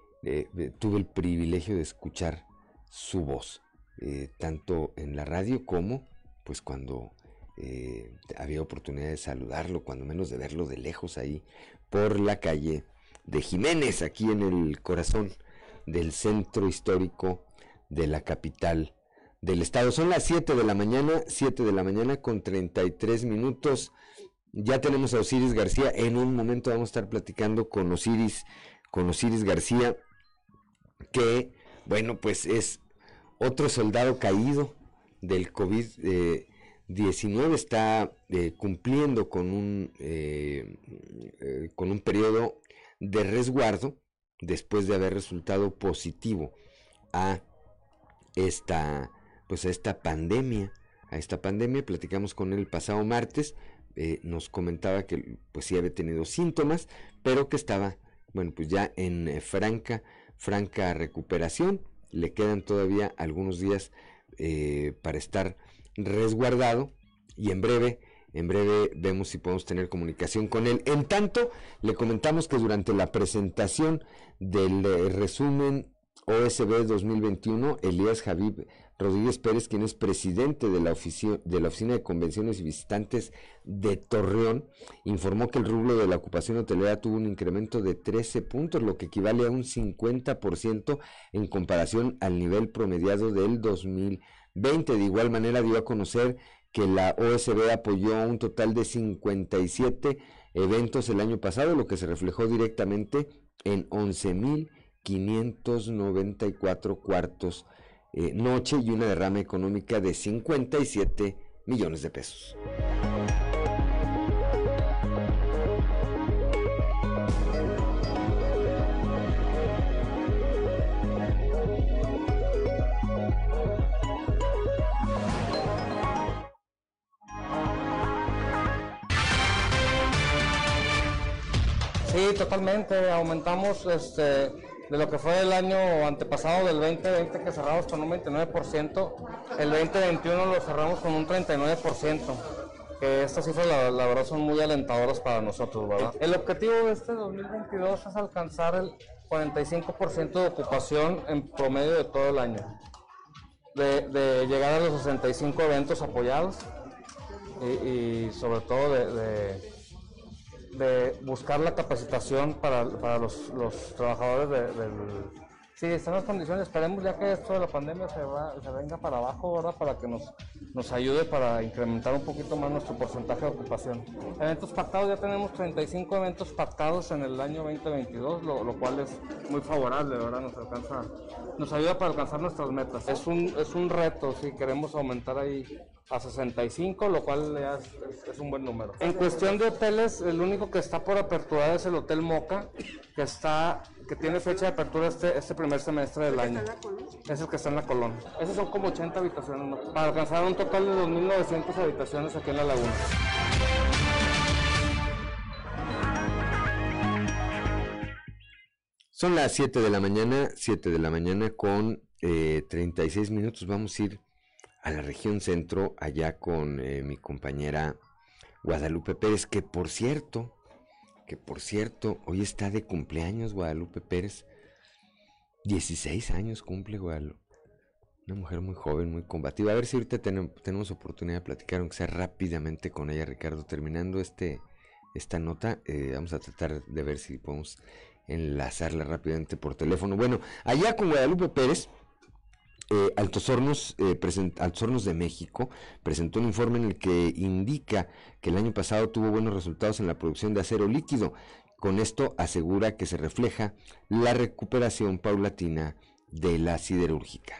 tuve el privilegio de escuchar su voz, eh, tanto en la radio como pues cuando eh, había oportunidad de saludarlo, cuando menos de verlo de lejos ahí por la calle de Jiménez, aquí en el corazón del centro histórico de la capital del estado. Son las 7 de la mañana, 7 de la mañana con 33 minutos. Ya tenemos a Osiris García. En un momento vamos a estar platicando con Osiris, con Osiris García, que, bueno, pues es otro soldado caído del COVID. Eh, 19 está eh, cumpliendo con un, eh, eh, con un periodo de resguardo después de haber resultado positivo a esta, pues a esta pandemia. A esta pandemia platicamos con él el pasado martes, nos comentaba que pues sí había tenido síntomas, pero que estaba, bueno, pues ya en franca franca recuperación. Le quedan todavía algunos días para estar resguardado y en breve, en breve vemos si podemos tener comunicación con él. En tanto, le comentamos que durante la presentación del eh, resumen OSB 2021, Elías Javib Rodríguez Pérez, quien es presidente de la, de la Oficina de Convenciones y Visitantes de Torreón, informó que el rublo de la ocupación hotelera tuvo un incremento de 13 puntos, lo que equivale a un 50% en comparación al nivel promediado del 2020. De igual manera dio a conocer que la OSB apoyó un total de 57 eventos el año pasado, lo que se reflejó directamente en 11.594 cuartos eh, noche y una derrama económica de 57 millones de pesos. Sí, totalmente. Aumentamos este, de lo que fue el año antepasado del 2020 que cerramos con un 29%, el 2021 lo cerramos con un 39%. Que estas cifras la, verdad son muy alentadoras para nosotros, ¿verdad? El objetivo de este 2022 es alcanzar el 45% de ocupación en promedio de todo el año. De, llegar a los 65 eventos apoyados y, sobre todo de buscar la capacitación para, para los, los, trabajadores del... Sí, están las condiciones, esperemos ya que esto de la pandemia se, va, se venga para abajo, ¿verdad? Para que nos, nos ayude para incrementar un poquito más nuestro porcentaje de ocupación. Eventos pactados, ya tenemos 35 eventos pactados en el año 2022, lo, lo cual es muy favorable, ¿verdad? Nos alcanza, nos ayuda para alcanzar nuestras metas. Es un, es un reto, si queremos aumentar ahí a 65, lo cual es, es, un buen número. En cuestión de hoteles, el único que está por apertura es el Hotel Moca, que está que tiene fecha de apertura este, este primer semestre del año. Es el que está en la Colón. Esos son como 80 habitaciones, para alcanzar un total de 2.900 habitaciones aquí en la laguna. Son las 7 de la mañana, 7 de la mañana con eh, 36 minutos. Vamos a ir a la región centro, allá con eh, mi compañera Guadalupe Pérez, que por cierto, que por cierto, hoy está de cumpleaños Guadalupe Pérez. 16 años cumple Guadalupe. Una mujer muy joven, muy combativa. A ver si ahorita tenemos, oportunidad de platicar, aunque sea rápidamente con ella, Ricardo. Terminando este, esta nota, eh, vamos a tratar de ver si podemos enlazarla rápidamente por teléfono. Bueno, allá con Guadalupe Pérez, eh, eh, Altos Hornos de México presentó un informe en el que indica que el año pasado tuvo buenos resultados en la producción de acero líquido. Con esto asegura que se refleja la recuperación paulatina de la siderúrgica.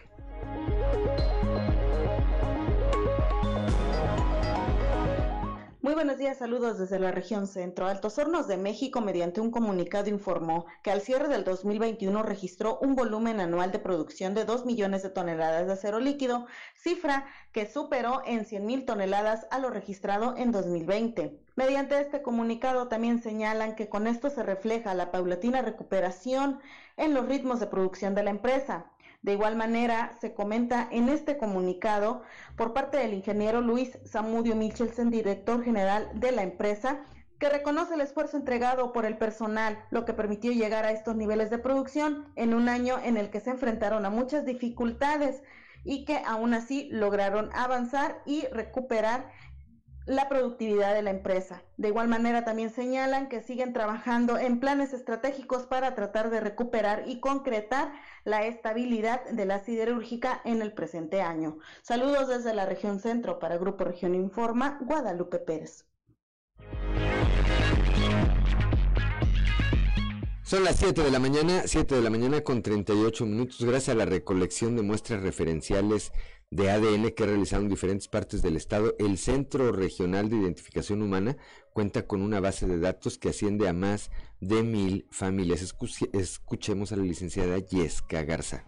Buenos días, saludos desde la región centro. Altos Hornos de México, mediante un comunicado, informó que al cierre del 2021 registró un volumen anual de producción de 2 millones de toneladas de acero líquido, cifra que superó en 100 mil toneladas a lo registrado en 2020. Mediante este comunicado también señalan que con esto se refleja la paulatina recuperación en los ritmos de producción de la empresa, de igual manera, se comenta en este comunicado por parte del ingeniero Luis Samudio Michelsen, director general de la empresa, que reconoce el esfuerzo entregado por el personal, lo que permitió llegar a estos niveles de producción en un año en el que se enfrentaron a muchas dificultades y que aún así lograron avanzar y recuperar la productividad de la empresa. De igual manera también señalan que siguen trabajando en planes estratégicos para tratar de recuperar y concretar la estabilidad de la siderúrgica en el presente año. Saludos desde la región centro para Grupo Región Informa, Guadalupe Pérez. Son las 7 de la mañana, 7 de la mañana con 38 minutos, gracias a la recolección de muestras referenciales de ADN que realizaron diferentes partes del estado, el Centro Regional de Identificación Humana cuenta con una base de datos que asciende a más de mil familias. escuchemos a la licenciada Yesca Garza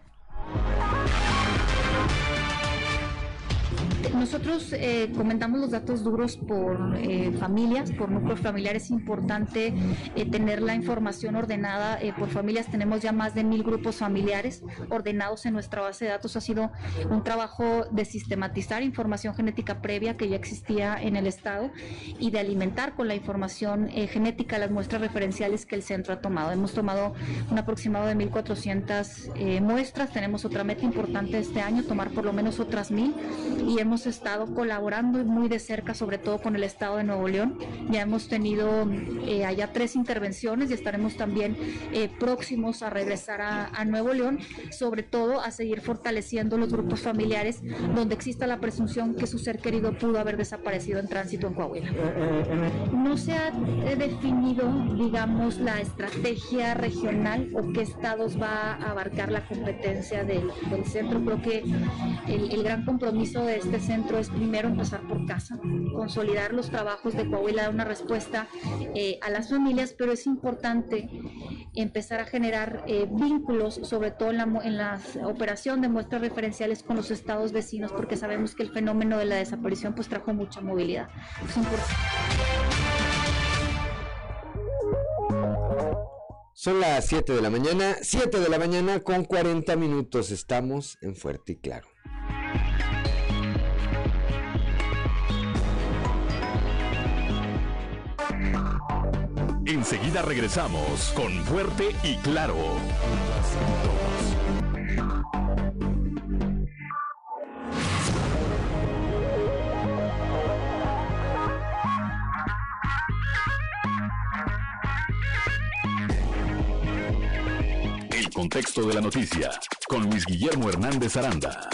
nosotros eh, comentamos los datos duros por eh, familias, por núcleos familiares. Es importante eh, tener la información ordenada por familias. Tenemos ya más de mil grupos familiares ordenados en nuestra base de datos. Ha sido un trabajo de sistematizar información genética previa que ya existía en el Estado y de alimentar con la información genética las muestras referenciales que el centro ha tomado. Hemos tomado un aproximado de 1.400 muestras. Tenemos otra meta importante este año, tomar por lo menos otras mil y hemos estado colaborando muy de cerca, sobre todo con el Estado de Nuevo León. Ya hemos tenido eh, allá tres intervenciones y estaremos también eh, próximos a regresar a, Nuevo León, sobre todo a seguir fortaleciendo los grupos familiares donde exista la presunción que su ser querido pudo haber desaparecido en tránsito en Coahuila. No se ha eh, definido, digamos, la estrategia regional o qué estados va a abarcar la competencia del, centro. Creo que el, el gran compromiso de este centro es primero empezar por casa, consolidar los trabajos de Coahuila, dar una respuesta eh, a las familias, pero es importante empezar a generar eh, vínculos, sobre todo en la, operación de muestras referenciales con los estados vecinos, porque sabemos que el fenómeno de la desaparición pues trajo mucha movilidad. Son las 7 de la mañana, 7 de la mañana con 40 minutos. Estamos en Fuerte y Claro. Enseguida regresamos con Fuerte y Claro. El contexto de la noticia con Luis Guillermo Hernández Aranda.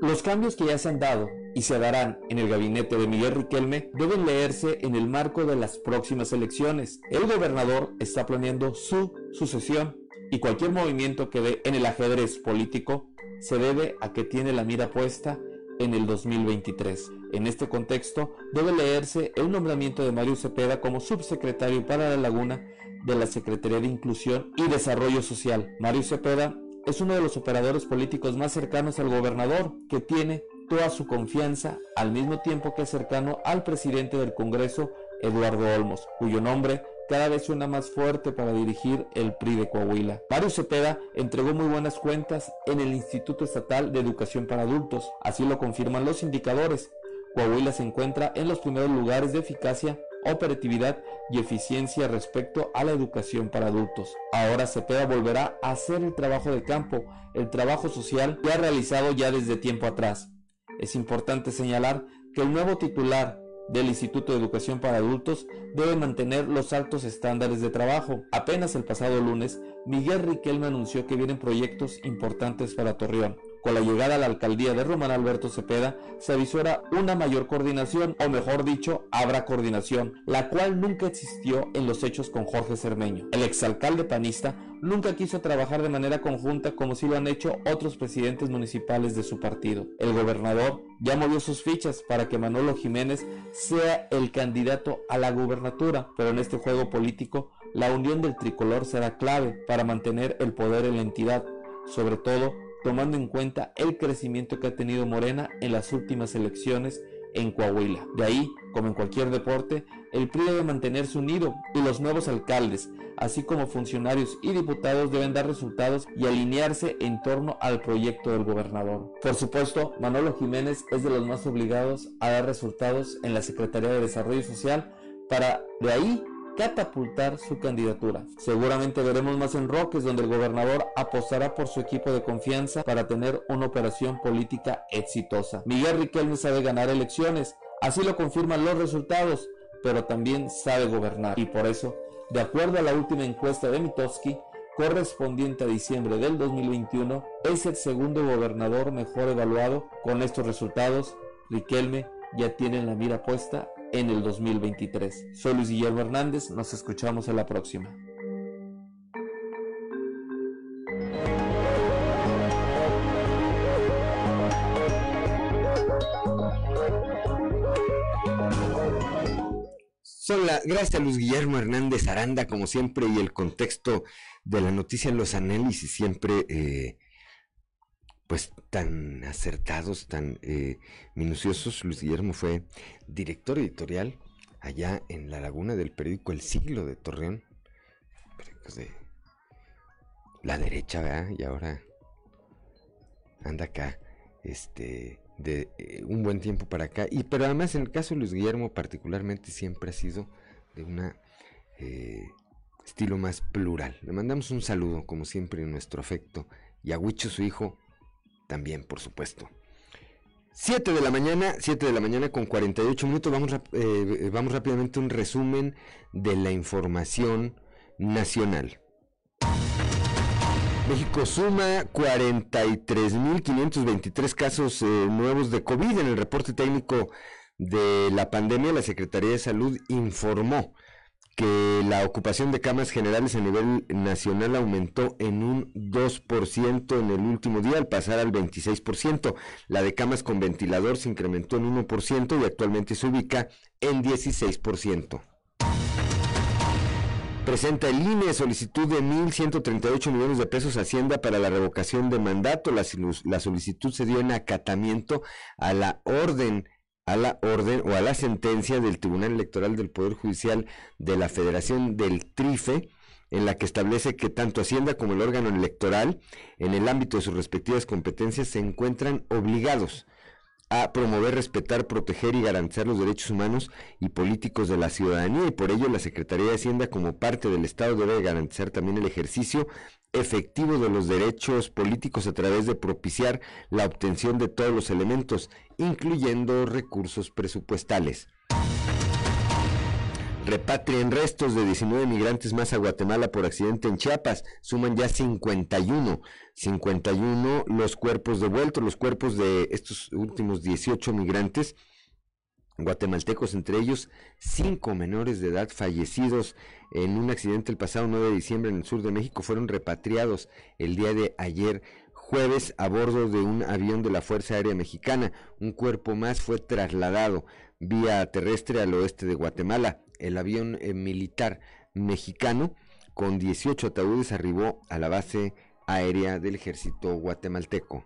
Los cambios que ya se han dado y se darán en el gabinete de Miguel Riquelme deben leerse en el marco de las próximas elecciones. El gobernador está planeando su sucesión y cualquier movimiento que dé en el ajedrez político se debe a que tiene la mira puesta en el 2023. En este contexto, debe leerse el nombramiento de Mario Cepeda como subsecretario para la Laguna de la Secretaría de Inclusión y Desarrollo Social. Mario Cepeda es uno de los operadores políticos más cercanos al gobernador, que tiene toda su confianza al mismo tiempo que es cercano al presidente del Congreso, Eduardo Olmos, cuyo nombre cada vez suena más fuerte para dirigir el PRI de Coahuila. Mario Cepeda entregó muy buenas cuentas en el Instituto Estatal de Educación para Adultos, así lo confirman los indicadores. Coahuila se encuentra en los primeros lugares de eficacia operatividad y eficiencia respecto a la educación para adultos. Ahora Cepeda volverá a hacer el trabajo de campo, el trabajo social que ha realizado ya desde tiempo atrás. Es importante señalar que el nuevo titular del Instituto de Educación para Adultos debe mantener los altos estándares de trabajo. Apenas el pasado lunes, Miguel Riquelme anunció que vienen proyectos importantes para Torreón. Con la llegada a la alcaldía de Román Alberto Cepeda, se avisora una mayor coordinación, o mejor dicho, habrá coordinación, la cual nunca existió en los hechos con Jorge Cermeño. El exalcalde panista nunca quiso trabajar de manera conjunta como si lo han hecho otros presidentes municipales de su partido. El gobernador ya movió sus fichas para que Manolo Jiménez sea el candidato a la gubernatura, pero en este juego político la unión del tricolor será clave para mantener el poder en la entidad, sobre todo tomando en cuenta el crecimiento que ha tenido Morena en las últimas elecciones en Coahuila. De ahí, como en cualquier deporte, el PRI debe mantenerse unido y los nuevos alcaldes, así como funcionarios y diputados deben dar resultados y alinearse en torno al proyecto del gobernador. Por supuesto, Manolo Jiménez es de los más obligados a dar resultados en la Secretaría de Desarrollo Social para de ahí catapultar su candidatura. Seguramente veremos más enroques donde el gobernador apostará por su equipo de confianza para tener una operación política exitosa. Miguel Riquelme sabe ganar elecciones, así lo confirman los resultados, pero también sabe gobernar y por eso, de acuerdo a la última encuesta de Mitowski, correspondiente a diciembre del 2021, es el segundo gobernador mejor evaluado. Con estos resultados, Riquelme ya tiene la mira puesta en el 2023. Soy Luis Guillermo Hernández, nos escuchamos en la próxima. Son gracias Luis Guillermo Hernández Aranda, como siempre, y el contexto de la noticia en los análisis siempre eh, pues tan acertados, tan eh, minuciosos. Luis Guillermo fue director editorial allá en la laguna del periódico El Siglo de Torreón, de la derecha, ¿verdad? Y ahora anda acá, este, de eh, un buen tiempo para acá. Y pero además en el caso de Luis Guillermo particularmente siempre ha sido de un eh, estilo más plural. Le mandamos un saludo, como siempre, en nuestro afecto. Y a Huicho, su hijo, también, por supuesto. 7 de la mañana, 7 de la mañana con 48 minutos. Vamos, eh, vamos rápidamente a un resumen de la información nacional. México suma 43.523 casos eh, nuevos de COVID. En el reporte técnico de la pandemia, la Secretaría de Salud informó que la ocupación de camas generales a nivel nacional aumentó en un 2% en el último día al pasar al 26%. La de camas con ventilador se incrementó en 1% y actualmente se ubica en 16%. Presenta el INE solicitud de 1.138 millones de pesos Hacienda para la revocación de mandato. La, la, solicitud se dio en acatamiento a la orden a la orden o a la sentencia del Tribunal Electoral del Poder Judicial de la Federación del TRIFE, en la que establece que tanto Hacienda como el órgano electoral, en el ámbito de sus respectivas competencias, se encuentran obligados a promover, respetar, proteger y garantizar los derechos humanos y políticos de la ciudadanía. Y por ello la Secretaría de Hacienda como parte del Estado debe garantizar también el ejercicio efectivo de los derechos políticos a través de propiciar la obtención de todos los elementos, incluyendo recursos presupuestales. Repatrien restos de 19 migrantes más a Guatemala por accidente en Chiapas. Suman ya 51. 51 los cuerpos devueltos, los cuerpos de estos últimos 18 migrantes guatemaltecos, entre ellos cinco menores de edad fallecidos en un accidente el pasado 9 de diciembre en el sur de México, fueron repatriados el día de ayer jueves a bordo de un avión de la Fuerza Aérea Mexicana. Un cuerpo más fue trasladado vía terrestre al oeste de Guatemala el avión eh, militar mexicano con 18 ataúdes arribó a la base aérea del ejército guatemalteco.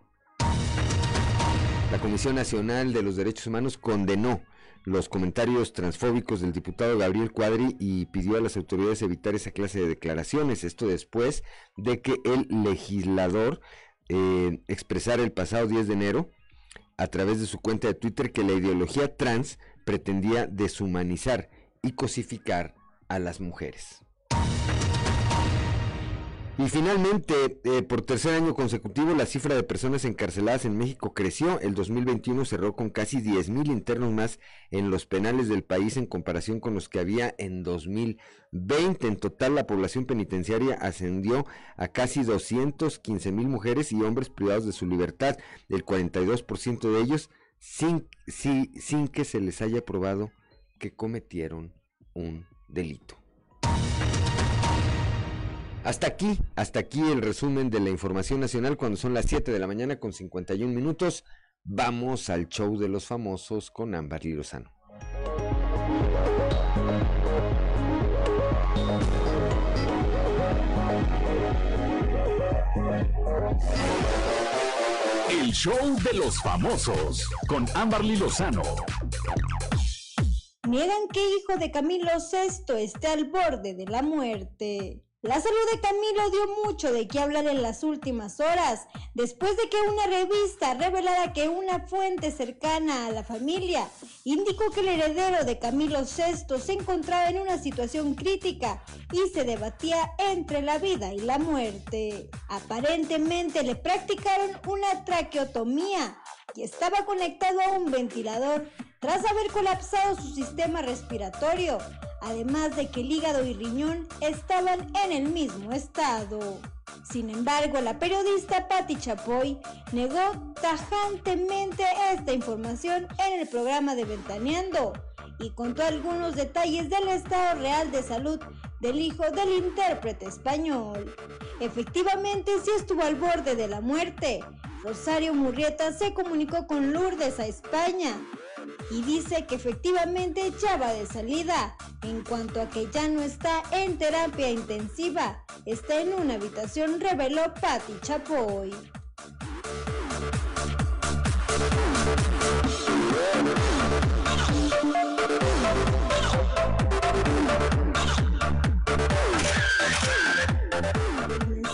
La Comisión Nacional de los Derechos Humanos condenó los comentarios transfóbicos del diputado Gabriel Cuadri y pidió a las autoridades evitar esa clase de declaraciones. Esto después de que el legislador eh, expresara el pasado 10 de enero a través de su cuenta de Twitter que la ideología trans pretendía deshumanizar y cosificar a las mujeres. Y finalmente, eh, por tercer año consecutivo, la cifra de personas encarceladas en México creció. El 2021 cerró con casi 10.000 internos más en los penales del país en comparación con los que había en 2020. En total, la población penitenciaria ascendió a casi 215 mil mujeres y hombres privados de su libertad, el 42% de ellos sin, sin que se les haya probado que cometieron un delito. Hasta aquí, hasta aquí el resumen de la información nacional cuando son las 7 de la mañana con 51 minutos. Vamos al show de los famosos con Ámbar Lozano. El show de los famosos con Amberly Lozano niegan que hijo de Camilo VI esté al borde de la muerte. La salud de Camilo dio mucho de qué hablar en las últimas horas, después de que una revista revelara que una fuente cercana a la familia indicó que el heredero de Camilo VI se encontraba en una situación crítica y se debatía entre la vida y la muerte. Aparentemente le practicaron una traqueotomía y estaba conectado a un ventilador tras haber colapsado su sistema respiratorio, además de que el hígado y riñón estaban en el mismo estado. Sin embargo, la periodista Patti Chapoy negó tajantemente esta información en el programa de Ventaneando y contó algunos detalles del estado real de salud del hijo del intérprete español. Efectivamente, sí estuvo al borde de la muerte. Rosario Murrieta se comunicó con Lourdes a España y dice que efectivamente ya va de salida. En cuanto a que ya no está en terapia intensiva, está en una habitación, reveló Patti Chapoy.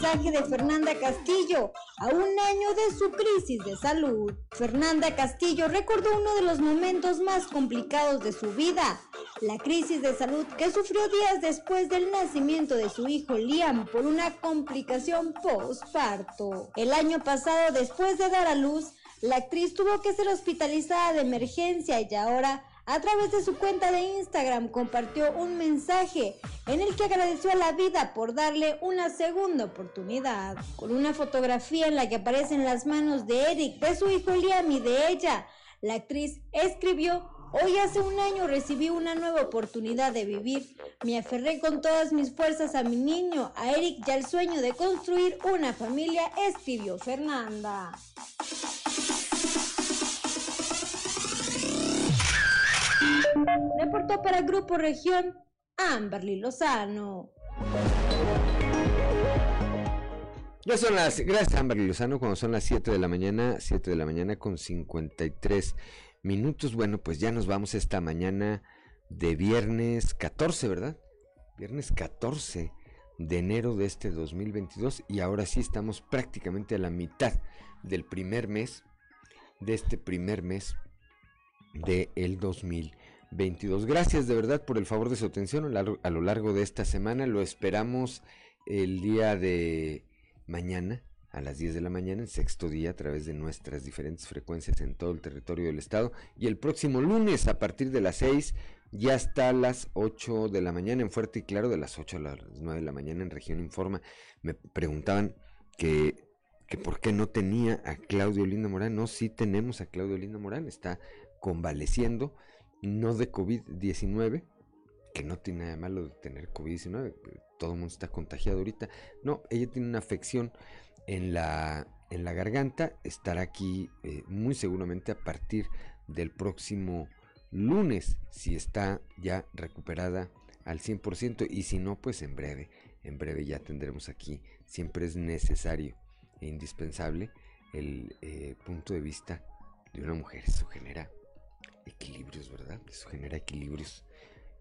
De Fernanda Castillo a un año de su crisis de salud. Fernanda Castillo recordó uno de los momentos más complicados de su vida, la crisis de salud que sufrió días después del nacimiento de su hijo Liam por una complicación postparto. El año pasado, después de dar a luz, la actriz tuvo que ser hospitalizada de emergencia y ahora a través de su cuenta de Instagram compartió un mensaje en el que agradeció a la vida por darle una segunda oportunidad. Con una fotografía en la que aparecen las manos de Eric, de su hijo Liam y de ella, la actriz escribió Hoy hace un año recibí una nueva oportunidad de vivir. Me aferré con todas mis fuerzas a mi niño, a Eric y al sueño de construir una familia, escribió Fernanda. Reportó para Grupo Región Amberly Lozano. Ya son las, gracias Amberly Lozano, cuando son las 7 de la mañana, 7 de la mañana con 53 minutos. Bueno, pues ya nos vamos esta mañana de viernes 14, ¿verdad? Viernes 14 de enero de este 2022 y ahora sí estamos prácticamente a la mitad del primer mes, de este primer mes del el 2022. Gracias de verdad por el favor de su atención a lo largo de esta semana. Lo esperamos el día de mañana a las 10 de la mañana, en sexto día, a través de nuestras diferentes frecuencias en todo el territorio del estado. Y el próximo lunes, a partir de las 6, ya está a las 8 de la mañana en Fuerte y Claro, de las 8 a las 9 de la mañana en Región Informa. Me preguntaban que, que por qué no tenía a Claudio Linda Morán. No, sí tenemos a Claudio Linda Morán, está convaleciendo, no de COVID-19, que no tiene nada de malo de tener COVID-19, todo el mundo está contagiado ahorita. No, ella tiene una afección en la, en la garganta. Estará aquí eh, muy seguramente a partir del próximo lunes, si está ya recuperada al 100% y si no, pues en breve, en breve ya tendremos aquí. Siempre es necesario e indispensable el eh, punto de vista de una mujer. Eso genera equilibrios, ¿verdad? Eso genera equilibrios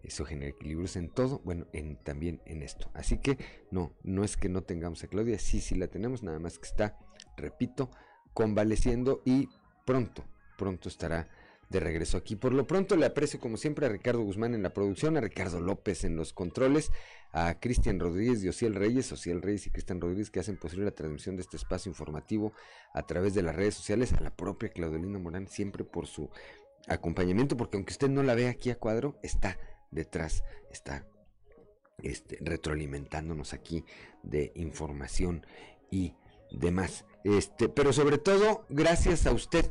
eso genera equilibrios en todo, bueno, en, también en esto. Así que no, no es que no tengamos a Claudia, sí, sí la tenemos, nada más que está, repito, convaleciendo y pronto, pronto estará de regreso aquí. Por lo pronto le aprecio como siempre a Ricardo Guzmán en la producción, a Ricardo López en los controles, a Cristian Rodríguez y Ociel Reyes, Ociel Reyes y Cristian Rodríguez que hacen posible la transmisión de este espacio informativo a través de las redes sociales, a la propia Claudelina Morán siempre por su acompañamiento, porque aunque usted no la ve aquí a cuadro, está detrás está este, retroalimentándonos aquí de información y demás. Este, pero sobre todo, gracias a usted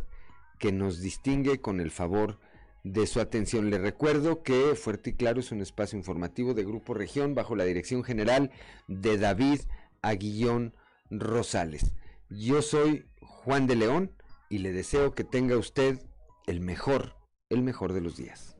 que nos distingue con el favor de su atención. Le recuerdo que Fuerte y Claro es un espacio informativo de Grupo Región bajo la dirección general de David Aguillón Rosales. Yo soy Juan de León y le deseo que tenga usted el mejor, el mejor de los días.